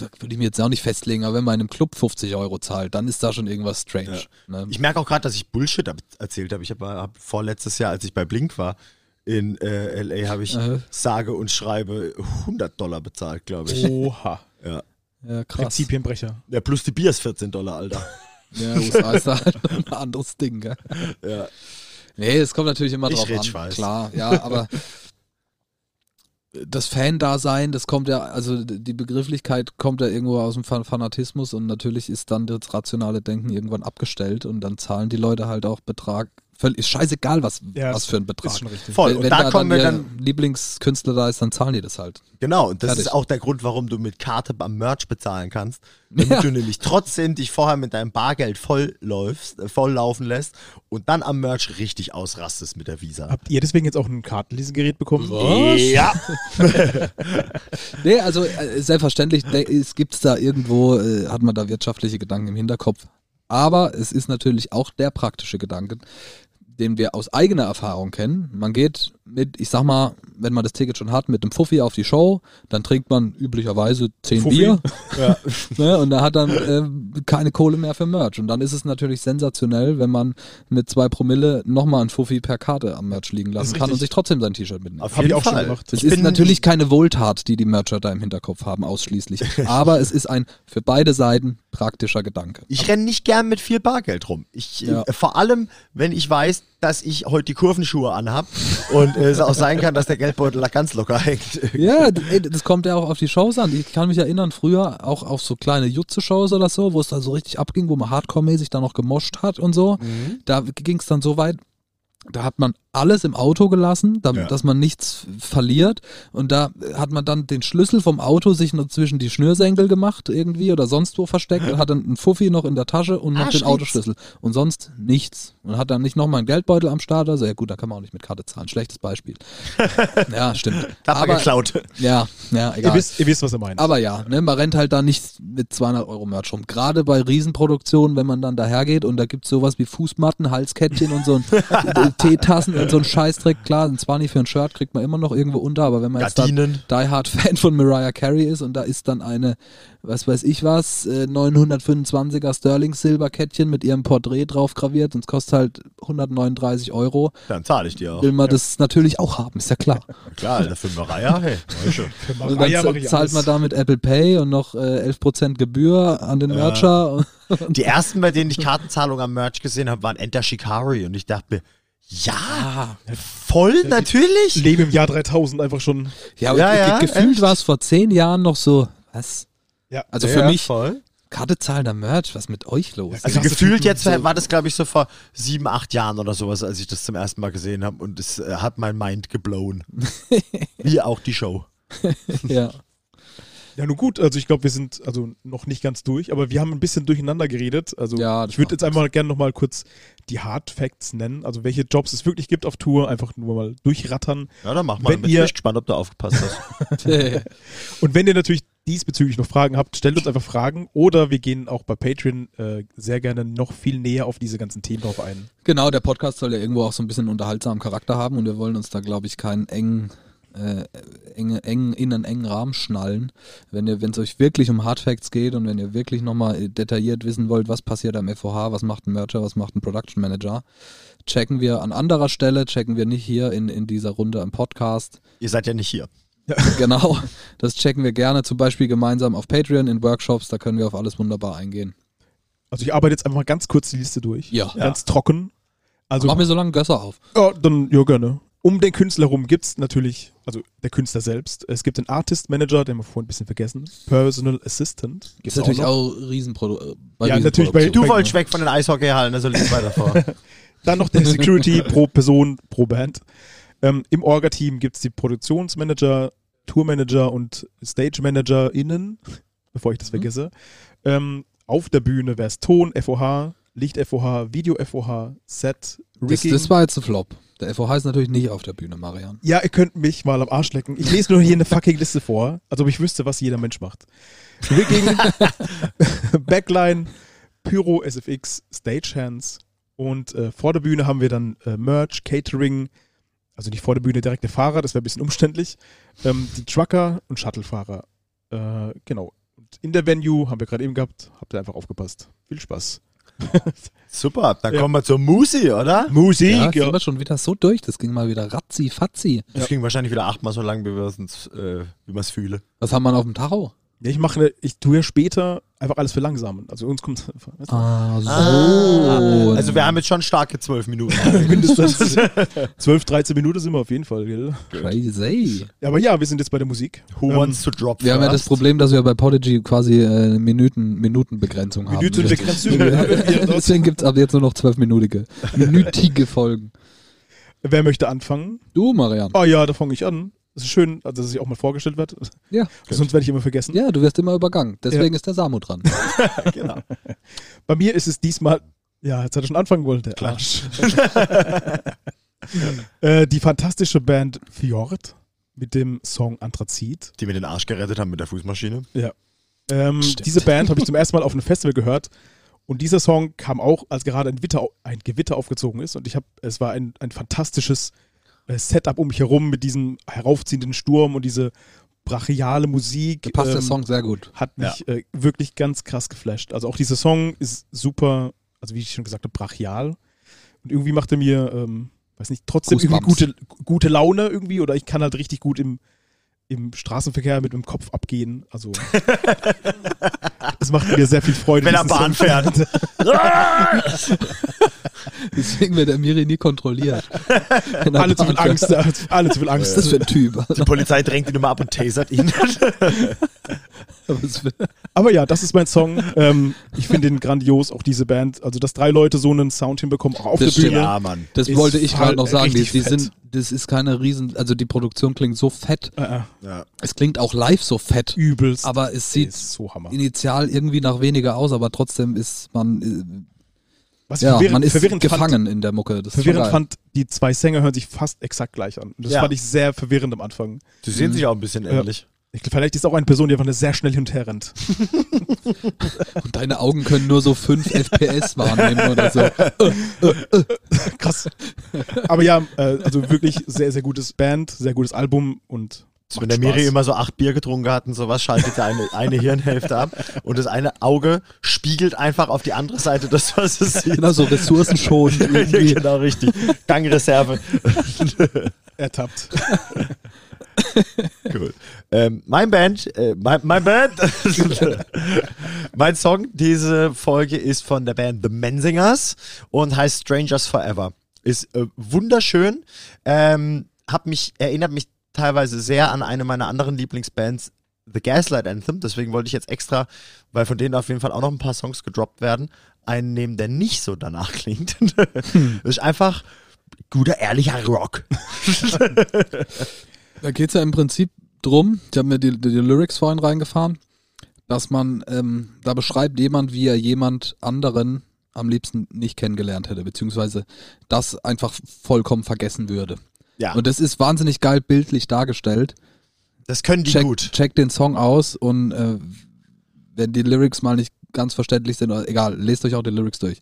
würde ich mir jetzt auch nicht festlegen, aber wenn man in einem Club 50 Euro zahlt, dann ist da schon irgendwas strange. Ne? Ich merke auch gerade, dass ich Bullshit erzählt habe. Ich habe hab vorletztes Jahr, als ich bei Blink war, in äh, LA, habe ich Aha. sage und schreibe 100 Dollar bezahlt, glaube ich. Oha. Ja. Ja, krass. Prinzipienbrecher. ja, plus die Bier ist 14 Dollar, Alter. Ja, USA ist da halt ein anderes Ding, gell? Ja. Nee, es kommt natürlich immer Ich drauf an. Schweiß. Klar, ja, aber das Fan-Dasein, das kommt ja, also die Begrifflichkeit kommt ja irgendwo aus dem Fan- Fanatismus und natürlich ist dann das rationale Denken irgendwann abgestellt und dann zahlen die Leute halt auch Betrag. Völlig, ist scheißegal, was, Ja, was für ein Betrag. Ist schon richtig. Voll. Wenn, Und wenn da da kommen wir ihr dann Lieblingskünstler da ist, dann zahlen die das halt. Genau, und das Fertig. ist auch der Grund, warum du mit Karte am Merch bezahlen kannst. Damit Ja. du nämlich trotzdem dich vorher mit deinem Bargeld voll läufst, äh, voll laufen lässt und dann am Merch richtig ausrastest mit der Visa. Habt ihr deswegen jetzt auch ein Kartenlesegerät bekommen? Ja. Nee, also äh, selbstverständlich es gibt's da irgendwo, äh, hat man da wirtschaftliche Gedanken im Hinterkopf. Aber es ist natürlich auch der praktische Gedanke, den wir aus eigener Erfahrung kennen. Man geht mit, ich sag mal, wenn man das Ticket schon hat, mit dem Fuffi auf die Show, dann trinkt man üblicherweise zehn Fuffi? Bier Ja. ne, und da hat dann äh, keine Kohle mehr für Merch. Und dann ist es natürlich sensationell, wenn man mit zwei Promille nochmal ein Fuffi per Karte am Merch liegen lassen kann und sich trotzdem sein T-Shirt mitnimmt. Auf Hab ich jeden auch schon Fall. gemacht. Es Ich ist natürlich keine Wohltat, die die Mercher da im Hinterkopf haben, ausschließlich. Aber es ist ein für beide Seiten praktischer Gedanke. Ich renne nicht gern mit viel Bargeld rum. Ich, Ja. äh, vor allem, wenn ich weiß, dass ich heute die Kurvenschuhe anhab und äh, es auch sein kann, dass der Geldbeutel da ganz locker hängt. Ja, ey, das kommt ja auch auf die Shows an. Ich kann mich erinnern, früher auch auf so kleine Jutze-Shows oder so, wo es dann so richtig abging, wo man hardcore-mäßig da noch gemoscht hat und so. Da ging es dann so weit, da hat man alles im Auto gelassen, damit, Ja. dass man nichts verliert. Und da hat man dann den Schlüssel vom Auto sich noch zwischen die Schnürsenkel gemacht irgendwie oder sonst wo versteckt und hat dann einen Fuffi noch in der Tasche und noch den Arschlitz. Autoschlüssel. Und sonst nichts. Und hat dann nicht nochmal einen Geldbeutel am Start. Also ja gut, da kann man auch nicht mit Karte zahlen. Schlechtes Beispiel. ja, stimmt. Tapfer Aber, geklaut. ja, ja, Ihr egal. wisst, ihr wisst, was er meint. Aber ja, ne, man rennt halt da nicht mit 200 Euro Merch rum. Gerade bei Riesenproduktionen, wenn man dann dahergeht und da gibt's sowas wie Fußmatten, Halskettchen und so ein äh, Teetassen und so ein Scheißdreck. Klar, ein 20 für ein Shirt kriegt man immer noch irgendwo unter, aber wenn man jetzt. Die Hard Fan von Mariah Carey ist und da ist dann eine, was weiß ich was, äh, 925er Sterling Silberkettchen mit ihrem Porträt drauf graviert und es kostet halt 139 Euro, Dann zahle ich dir auch. will man das natürlich auch haben, ist ja klar. Klar, Alter, für Mariah, hey. Für Und dann Mariah mach ich zahlt man da mit Apple Pay und noch äh, 11% Gebühr an den Mercher. Die ersten, bei denen ich Kartenzahlung am Merch gesehen habe, waren Enter Shikari und ich dachte mir, ja, voll, natürlich. Leben im Jahr 3000 einfach schon. Ja, Ja, ge- ja, gefühlt war es vor zehn Jahren noch so, was? Ja. Also Ja, für mich, voll. Karte zahlender Merch, was mit euch los? Ja, Also gefühlt jetzt so. war das, glaube ich, so vor sieben, acht Jahren oder sowas, als ich das zum ersten Mal gesehen habe und es äh, hat mein Mind geblown. Wie auch die Show. ja. Ja, nun gut, also ich glaube, wir sind also noch nicht ganz durch, aber wir haben ein bisschen durcheinander geredet. Also Ja, ich würde jetzt einfach gerne nochmal kurz die Hard Facts nennen, also welche Jobs es wirklich gibt auf Tour, einfach nur mal durchrattern. Ja, dann mach mal. Wenn Bin ihr- ich gespannt, ob du aufgepasst hast. Und wenn ihr natürlich diesbezüglich noch Fragen habt, stellt uns einfach Fragen oder wir gehen auch bei Patreon äh, sehr gerne noch viel näher auf diese ganzen Themen drauf ein. Genau, der Podcast soll ja irgendwo auch so ein bisschen unterhaltsamen Charakter haben und wir wollen uns da, glaube ich, keinen engen, äh, enge, eng, in einen engen Rahmen schnallen. Wenn es euch wirklich um Hardfacts geht und wenn ihr wirklich nochmal detailliert wissen wollt, was passiert am FOH, was macht ein Mercher, was macht ein Production Manager, checken wir an anderer Stelle, checken wir nicht hier in, in dieser Runde im Podcast. Ihr seid ja nicht hier. Genau, das checken wir gerne, zum Beispiel gemeinsam auf Patreon in Workshops, da können wir auf alles wunderbar eingehen. Also ich arbeite jetzt einfach mal ganz kurz die Liste durch. Ja. Ganz trocken. Also Mach mir so lange Gösser auf. Ja, dann ja gerne. Um den Künstler herum gibt es natürlich, also der Künstler selbst, es gibt den Artist Manager, den haben wir vorhin ein bisschen vergessen, Personal Assistant. Das Gibt's ist natürlich noch. auch Riesenprodu äh, bei Ja, natürlich bei- Riesenproduktion. Du wolltest weg von den Eishockeyhallen, also lies weiter vor. Dann noch der Security pro Person, pro Band. Ähm, Im Orga-Team gibt es die Produktionsmanager, Tourmanager und Stage-ManagerInnen, bevor ich das Mhm. vergesse. Ähm, auf der Bühne wäre es Ton, FOH, Licht-FOH, Video-FOH, Set, Das, Rigging. das war jetzt ein Flop. Der FOH ist natürlich nicht auf der Bühne, Marian. Ja, ihr könnt mich mal am Arsch lecken. Ich lese nur hier eine fucking Liste vor, als ob ich wüsste, was jeder Mensch macht. Rigging, Backline, Pyro, SFX, Stagehands und äh, vor der Bühne haben wir dann äh, Merch, Catering, also nicht vor der Bühne direkt der Fahrer, das wäre ein bisschen umständlich, ähm, die Trucker und Shuttlefahrer. Äh, genau. Und in der Venue haben wir gerade eben gehabt, habt ihr einfach aufgepasst. Viel Spaß. Super, dann Ja. kommen wir zur Musi, oder? Musik, Ja, ja. sind wir schon wieder so durch. Das ging mal wieder ratzi fatzi. Das ging wahrscheinlich wieder achtmal so lang, wie wir es äh, wie fühlen. Was haben wir auf dem Tacho? Ja, ich mache, ne, ich tue ja später einfach alles verlangsamen. Also uns kommt weißt du, Ah, so. Ah, also wir haben jetzt schon starke zwölf Minuten. mindestens 12, 13 Minuten sind wir auf jeden Fall. Gell? Crazy. Aber ja, wir sind jetzt bei der Musik. Who Ähm, wants to drop Wir haben ja das first? Problem, dass wir bei Podigy quasi äh, Minuten, Minutenbegrenzung haben. Minutenbegrenzung. Deswegen gibt es ab jetzt nur noch zwölfminütige, minütige Folgen. Wer möchte anfangen? Du, Marian. Oh ja, da fange ich an. Es ist schön, also, dass ich auch mal vorgestellt werde. Ja. Sonst werde ich immer vergessen. Ja, du wirst immer übergangen. Deswegen ist der Samu dran. genau. Bei mir ist es diesmal. Ja, jetzt hat er schon anfangen wollen, der Klar. Arsch. äh, die fantastische Band Fjord mit dem Song Anthrazit. Die mir den Arsch gerettet haben mit der Fußmaschine. Ähm, Stimmt. diese Band habe ich zum ersten Mal auf einem Festival gehört. Und dieser Song kam auch, als gerade ein, Gewitter, ein Gewitter aufgezogen ist. Und ich habe, es war ein, ein fantastisches Setup um mich herum mit diesem heraufziehenden Sturm und diese brachiale Musik. Da passt der ähm, Song sehr gut. Hat mich äh, wirklich ganz krass geflasht. Also auch dieser Song ist super, also wie ich schon gesagt habe, brachial. Und irgendwie macht er mir, ähm, weiß nicht, trotzdem irgendwie gute, gute Laune irgendwie. Oder ich kann halt richtig gut im, im Straßenverkehr mit dem Kopf abgehen. Also es macht mir sehr viel Freude. Wenn er Bahn Song- fährt. Deswegen wird der Miri nie kontrolliert. Er alle zu viel Angst, äh, alle zu viel ist Angst. das für ein Typ? Die Polizei drängt ihn immer ab und tasert ihn. Aber ja, das ist mein Song. Ähm, ich finde ihn grandios, auch diese Band. Also, dass drei Leute so einen Sound hinbekommen, auch auf Das der stimmt. Bühne. ja, Mann. Das Ist wollte ich gerade halt noch sagen. Die, die sind, das ist keine riesen, also die Produktion klingt so fett. Äh, äh, Ja. Es klingt auch live so fett. übelst. Aber es sieht ist so Hammer. initial irgendwie nach weniger aus, aber trotzdem ist man, Was ich ja, verwirrend, man ist verwirrend gefangen in der Mucke. Das Verwirrend fand, die zwei Sänger hören sich fast exakt gleich an. Und das Ja. fand ich sehr verwirrend am Anfang. Die sehen sich auch ein bisschen ähnlich. Ich, vielleicht ist auch eine Person, die einfach sehr schnell hin und her rennt. Und deine Augen können nur so 5 FPS wahrnehmen oder so. Krass. Aber ja, äh, also wirklich sehr, sehr gutes Band, sehr gutes Album und Wenn macht der Miri Spaß. immer so acht Bier getrunken hat und sowas, schaltet er eine, eine Hirnhälfte ab und das eine Auge spiegelt einfach auf die andere Seite das, was es sieht. Genau so Ressourcenschonend Ja, irgendwie. genau, richtig. Gangreserve. ertappt. Cool. Ähm, mein Band, äh, mein, mein Band, mein Song diese Folge ist von der Band The Menzingers und heißt Strangers Forever. Ist äh, wunderschön. Ähm, hab mich, erinnert mich teilweise sehr an eine meiner anderen Lieblingsbands, The Gaslight Anthem. Deswegen wollte ich jetzt extra, weil von denen auf jeden Fall auch noch ein paar Songs gedroppt werden, einen nehmen, der nicht so danach klingt. Das ist einfach guter, ehrlicher Rock. Da geht es ja im Prinzip drum, ich habe mir die, die, die Lyrics vorhin reingefahren, dass man, ähm, da beschreibt jemand, wie er jemand anderen am liebsten nicht kennengelernt hätte, beziehungsweise das einfach vollkommen vergessen würde. Ja, Und das ist wahnsinnig geil bildlich dargestellt. das können die Check, gut. check den Song aus und äh, wenn die Lyrics mal nicht ganz verständlich sind, oder egal, lest euch auch die Lyrics durch.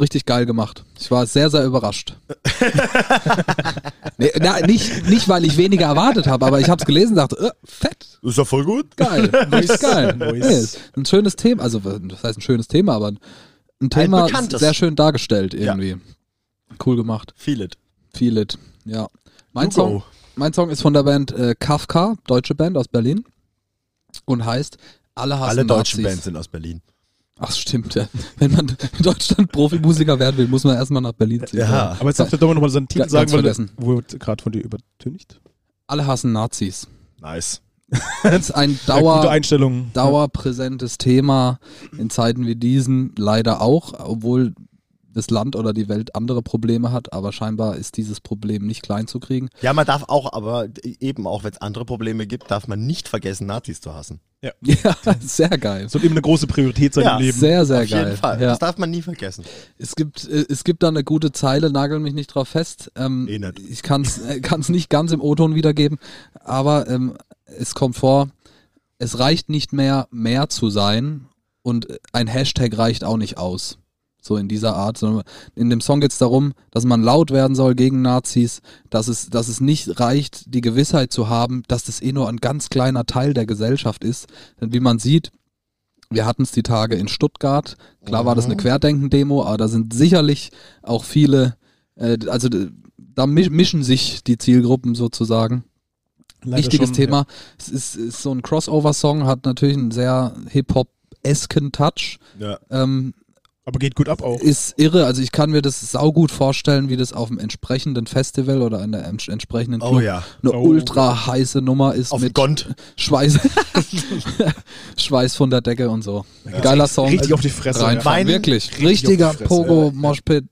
Richtig geil gemacht. Ich war sehr, sehr überrascht. nee, na, nicht, nicht, weil ich weniger erwartet habe, aber ich habe es gelesen und dachte, äh, fett, Ist doch voll gut. geil, richtig geil. Nice. Nee, ist ein schönes Thema, also das heißt ein schönes Thema, aber ein Thema bekanntes. sehr schön dargestellt irgendwie. Cool gemacht. Feel it. Feel it, ja. Mein Song, mein Song ist von der Band äh, Kafka, deutsche Band aus Berlin und heißt Alle hassen Alle deutschen Nazis. Bands sind aus Berlin. Ach stimmt, ja. Wenn man in Deutschland Profimusiker werden will, muss man erstmal nach Berlin ziehen. Ja. Aber jetzt darf der Dominik nochmal seinen Titel Ganz sagen, weil vergessen. er wurde gerade von dir übertönigt. Alle hassen Nazis. Nice. Das ist ein Ja, Dauer, Einstellung. dauerpräsentes Thema in Zeiten wie diesen leider auch, obwohl das Land oder die Welt andere Probleme hat, aber scheinbar ist dieses Problem nicht klein zu kriegen. Ja, man darf auch, aber eben auch, wenn es andere Probleme gibt, darf man nicht vergessen, Nazis zu hassen. Ja, sehr geil. Soll eben eine große Priorität sein Ja, im Leben. Sehr, sehr Auf geil. jeden Fall. Ja. Das darf man nie vergessen. Es gibt, äh, es gibt da eine gute Zeile, nagel mich nicht drauf fest. Ähm, Eh nicht. Ich kann es nicht ganz im O-Ton wiedergeben, aber ähm, es kommt vor, es reicht nicht mehr, mehr zu sein und ein Hashtag reicht auch nicht aus. So in dieser Art, sondern in dem Song geht es darum, dass man laut werden soll gegen Nazis, dass es, dass es nicht reicht, die Gewissheit zu haben, dass das eh nur ein ganz kleiner Teil der Gesellschaft ist. Denn wie man sieht, wir hatten es die Tage in Stuttgart. Klar war das eine Querdenken-Demo, aber da sind sicherlich auch viele, äh, also da mi- mischen sich die Zielgruppen sozusagen. Leider Wichtiges schon, Thema. Es ist, ist so ein Crossover-Song, hat natürlich einen sehr Hip-Hop Hip-Hop-esken Touch. Ja. Ähm, Aber geht gut ab auch. ist irre. Also ich kann mir das saugut vorstellen, wie das auf einem entsprechenden Festival oder einer ents- entsprechenden Oh Club ja. eine Oh. ultra heiße Nummer ist Auf dem mit Gond. Schweiß, Schweiß von der Decke und so. Geiler Song. Richtig auf die Fresse. Reinfahren, Mein- wirklich. richtig Richtiger Pogo ja. Moshpit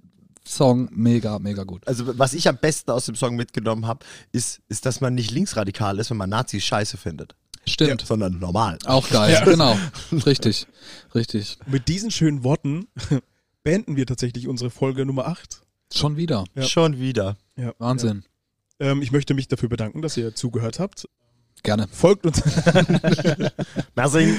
Song, mega, mega gut. Also was ich am besten aus dem Song mitgenommen habe, ist, ist, dass man nicht linksradikal ist, wenn man Nazis scheiße findet, Stimmt. sondern normal. Auch geil, genau. Richtig, richtig. Mit diesen schönen Worten beenden wir tatsächlich unsere Folge Nummer 8. Schon wieder. Ja. Schon wieder. Ja. Wahnsinn. Ja. Ähm, ich möchte mich dafür bedanken, dass ihr zugehört habt. Gerne. Folgt uns, Mersing.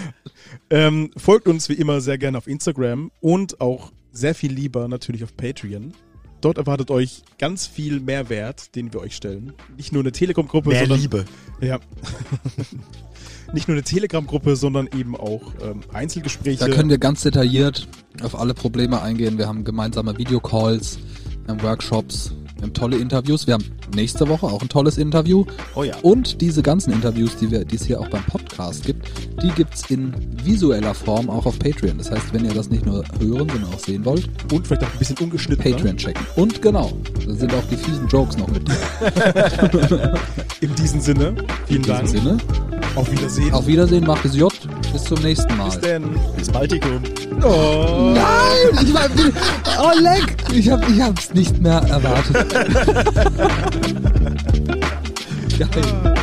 ähm, folgt uns wie immer sehr gerne auf Instagram und auch sehr viel lieber natürlich auf Patreon. Dort erwartet euch ganz viel Mehrwert, den wir euch stellen. Nicht nur eine Telegram-Gruppe, Mehr sondern Liebe. Ja. Nicht nur eine Telegram-Gruppe, sondern eben auch ähm, Einzelgespräche. Da können wir ganz detailliert auf alle Probleme eingehen. Wir haben gemeinsame Videocalls, wir haben Workshops, wir haben tolle Interviews. Wir haben nächste Woche auch ein tolles Interview. Oh ja. Und diese ganzen Interviews, die, wir, die es hier auch beim Podcast gibt, die gibt's in visueller Form auch auf Patreon. Das heißt, wenn ihr das nicht nur hören, sondern auch sehen wollt, und vielleicht auch ein bisschen ungeschnitten. Patreon checken. Und genau, da sind auch die fiesen Jokes noch mit drin. In diesem Sinne, vielen In diesem Dank. Sinne, Auf Wiedersehen. auf Wiedersehen, macht es J. Bis zum nächsten Mal. Bis denn. Bis Baltikum. Oh. Nein! Ich war, oh, leck! Ich, hab, ich hab's nicht mehr erwartet. Geil.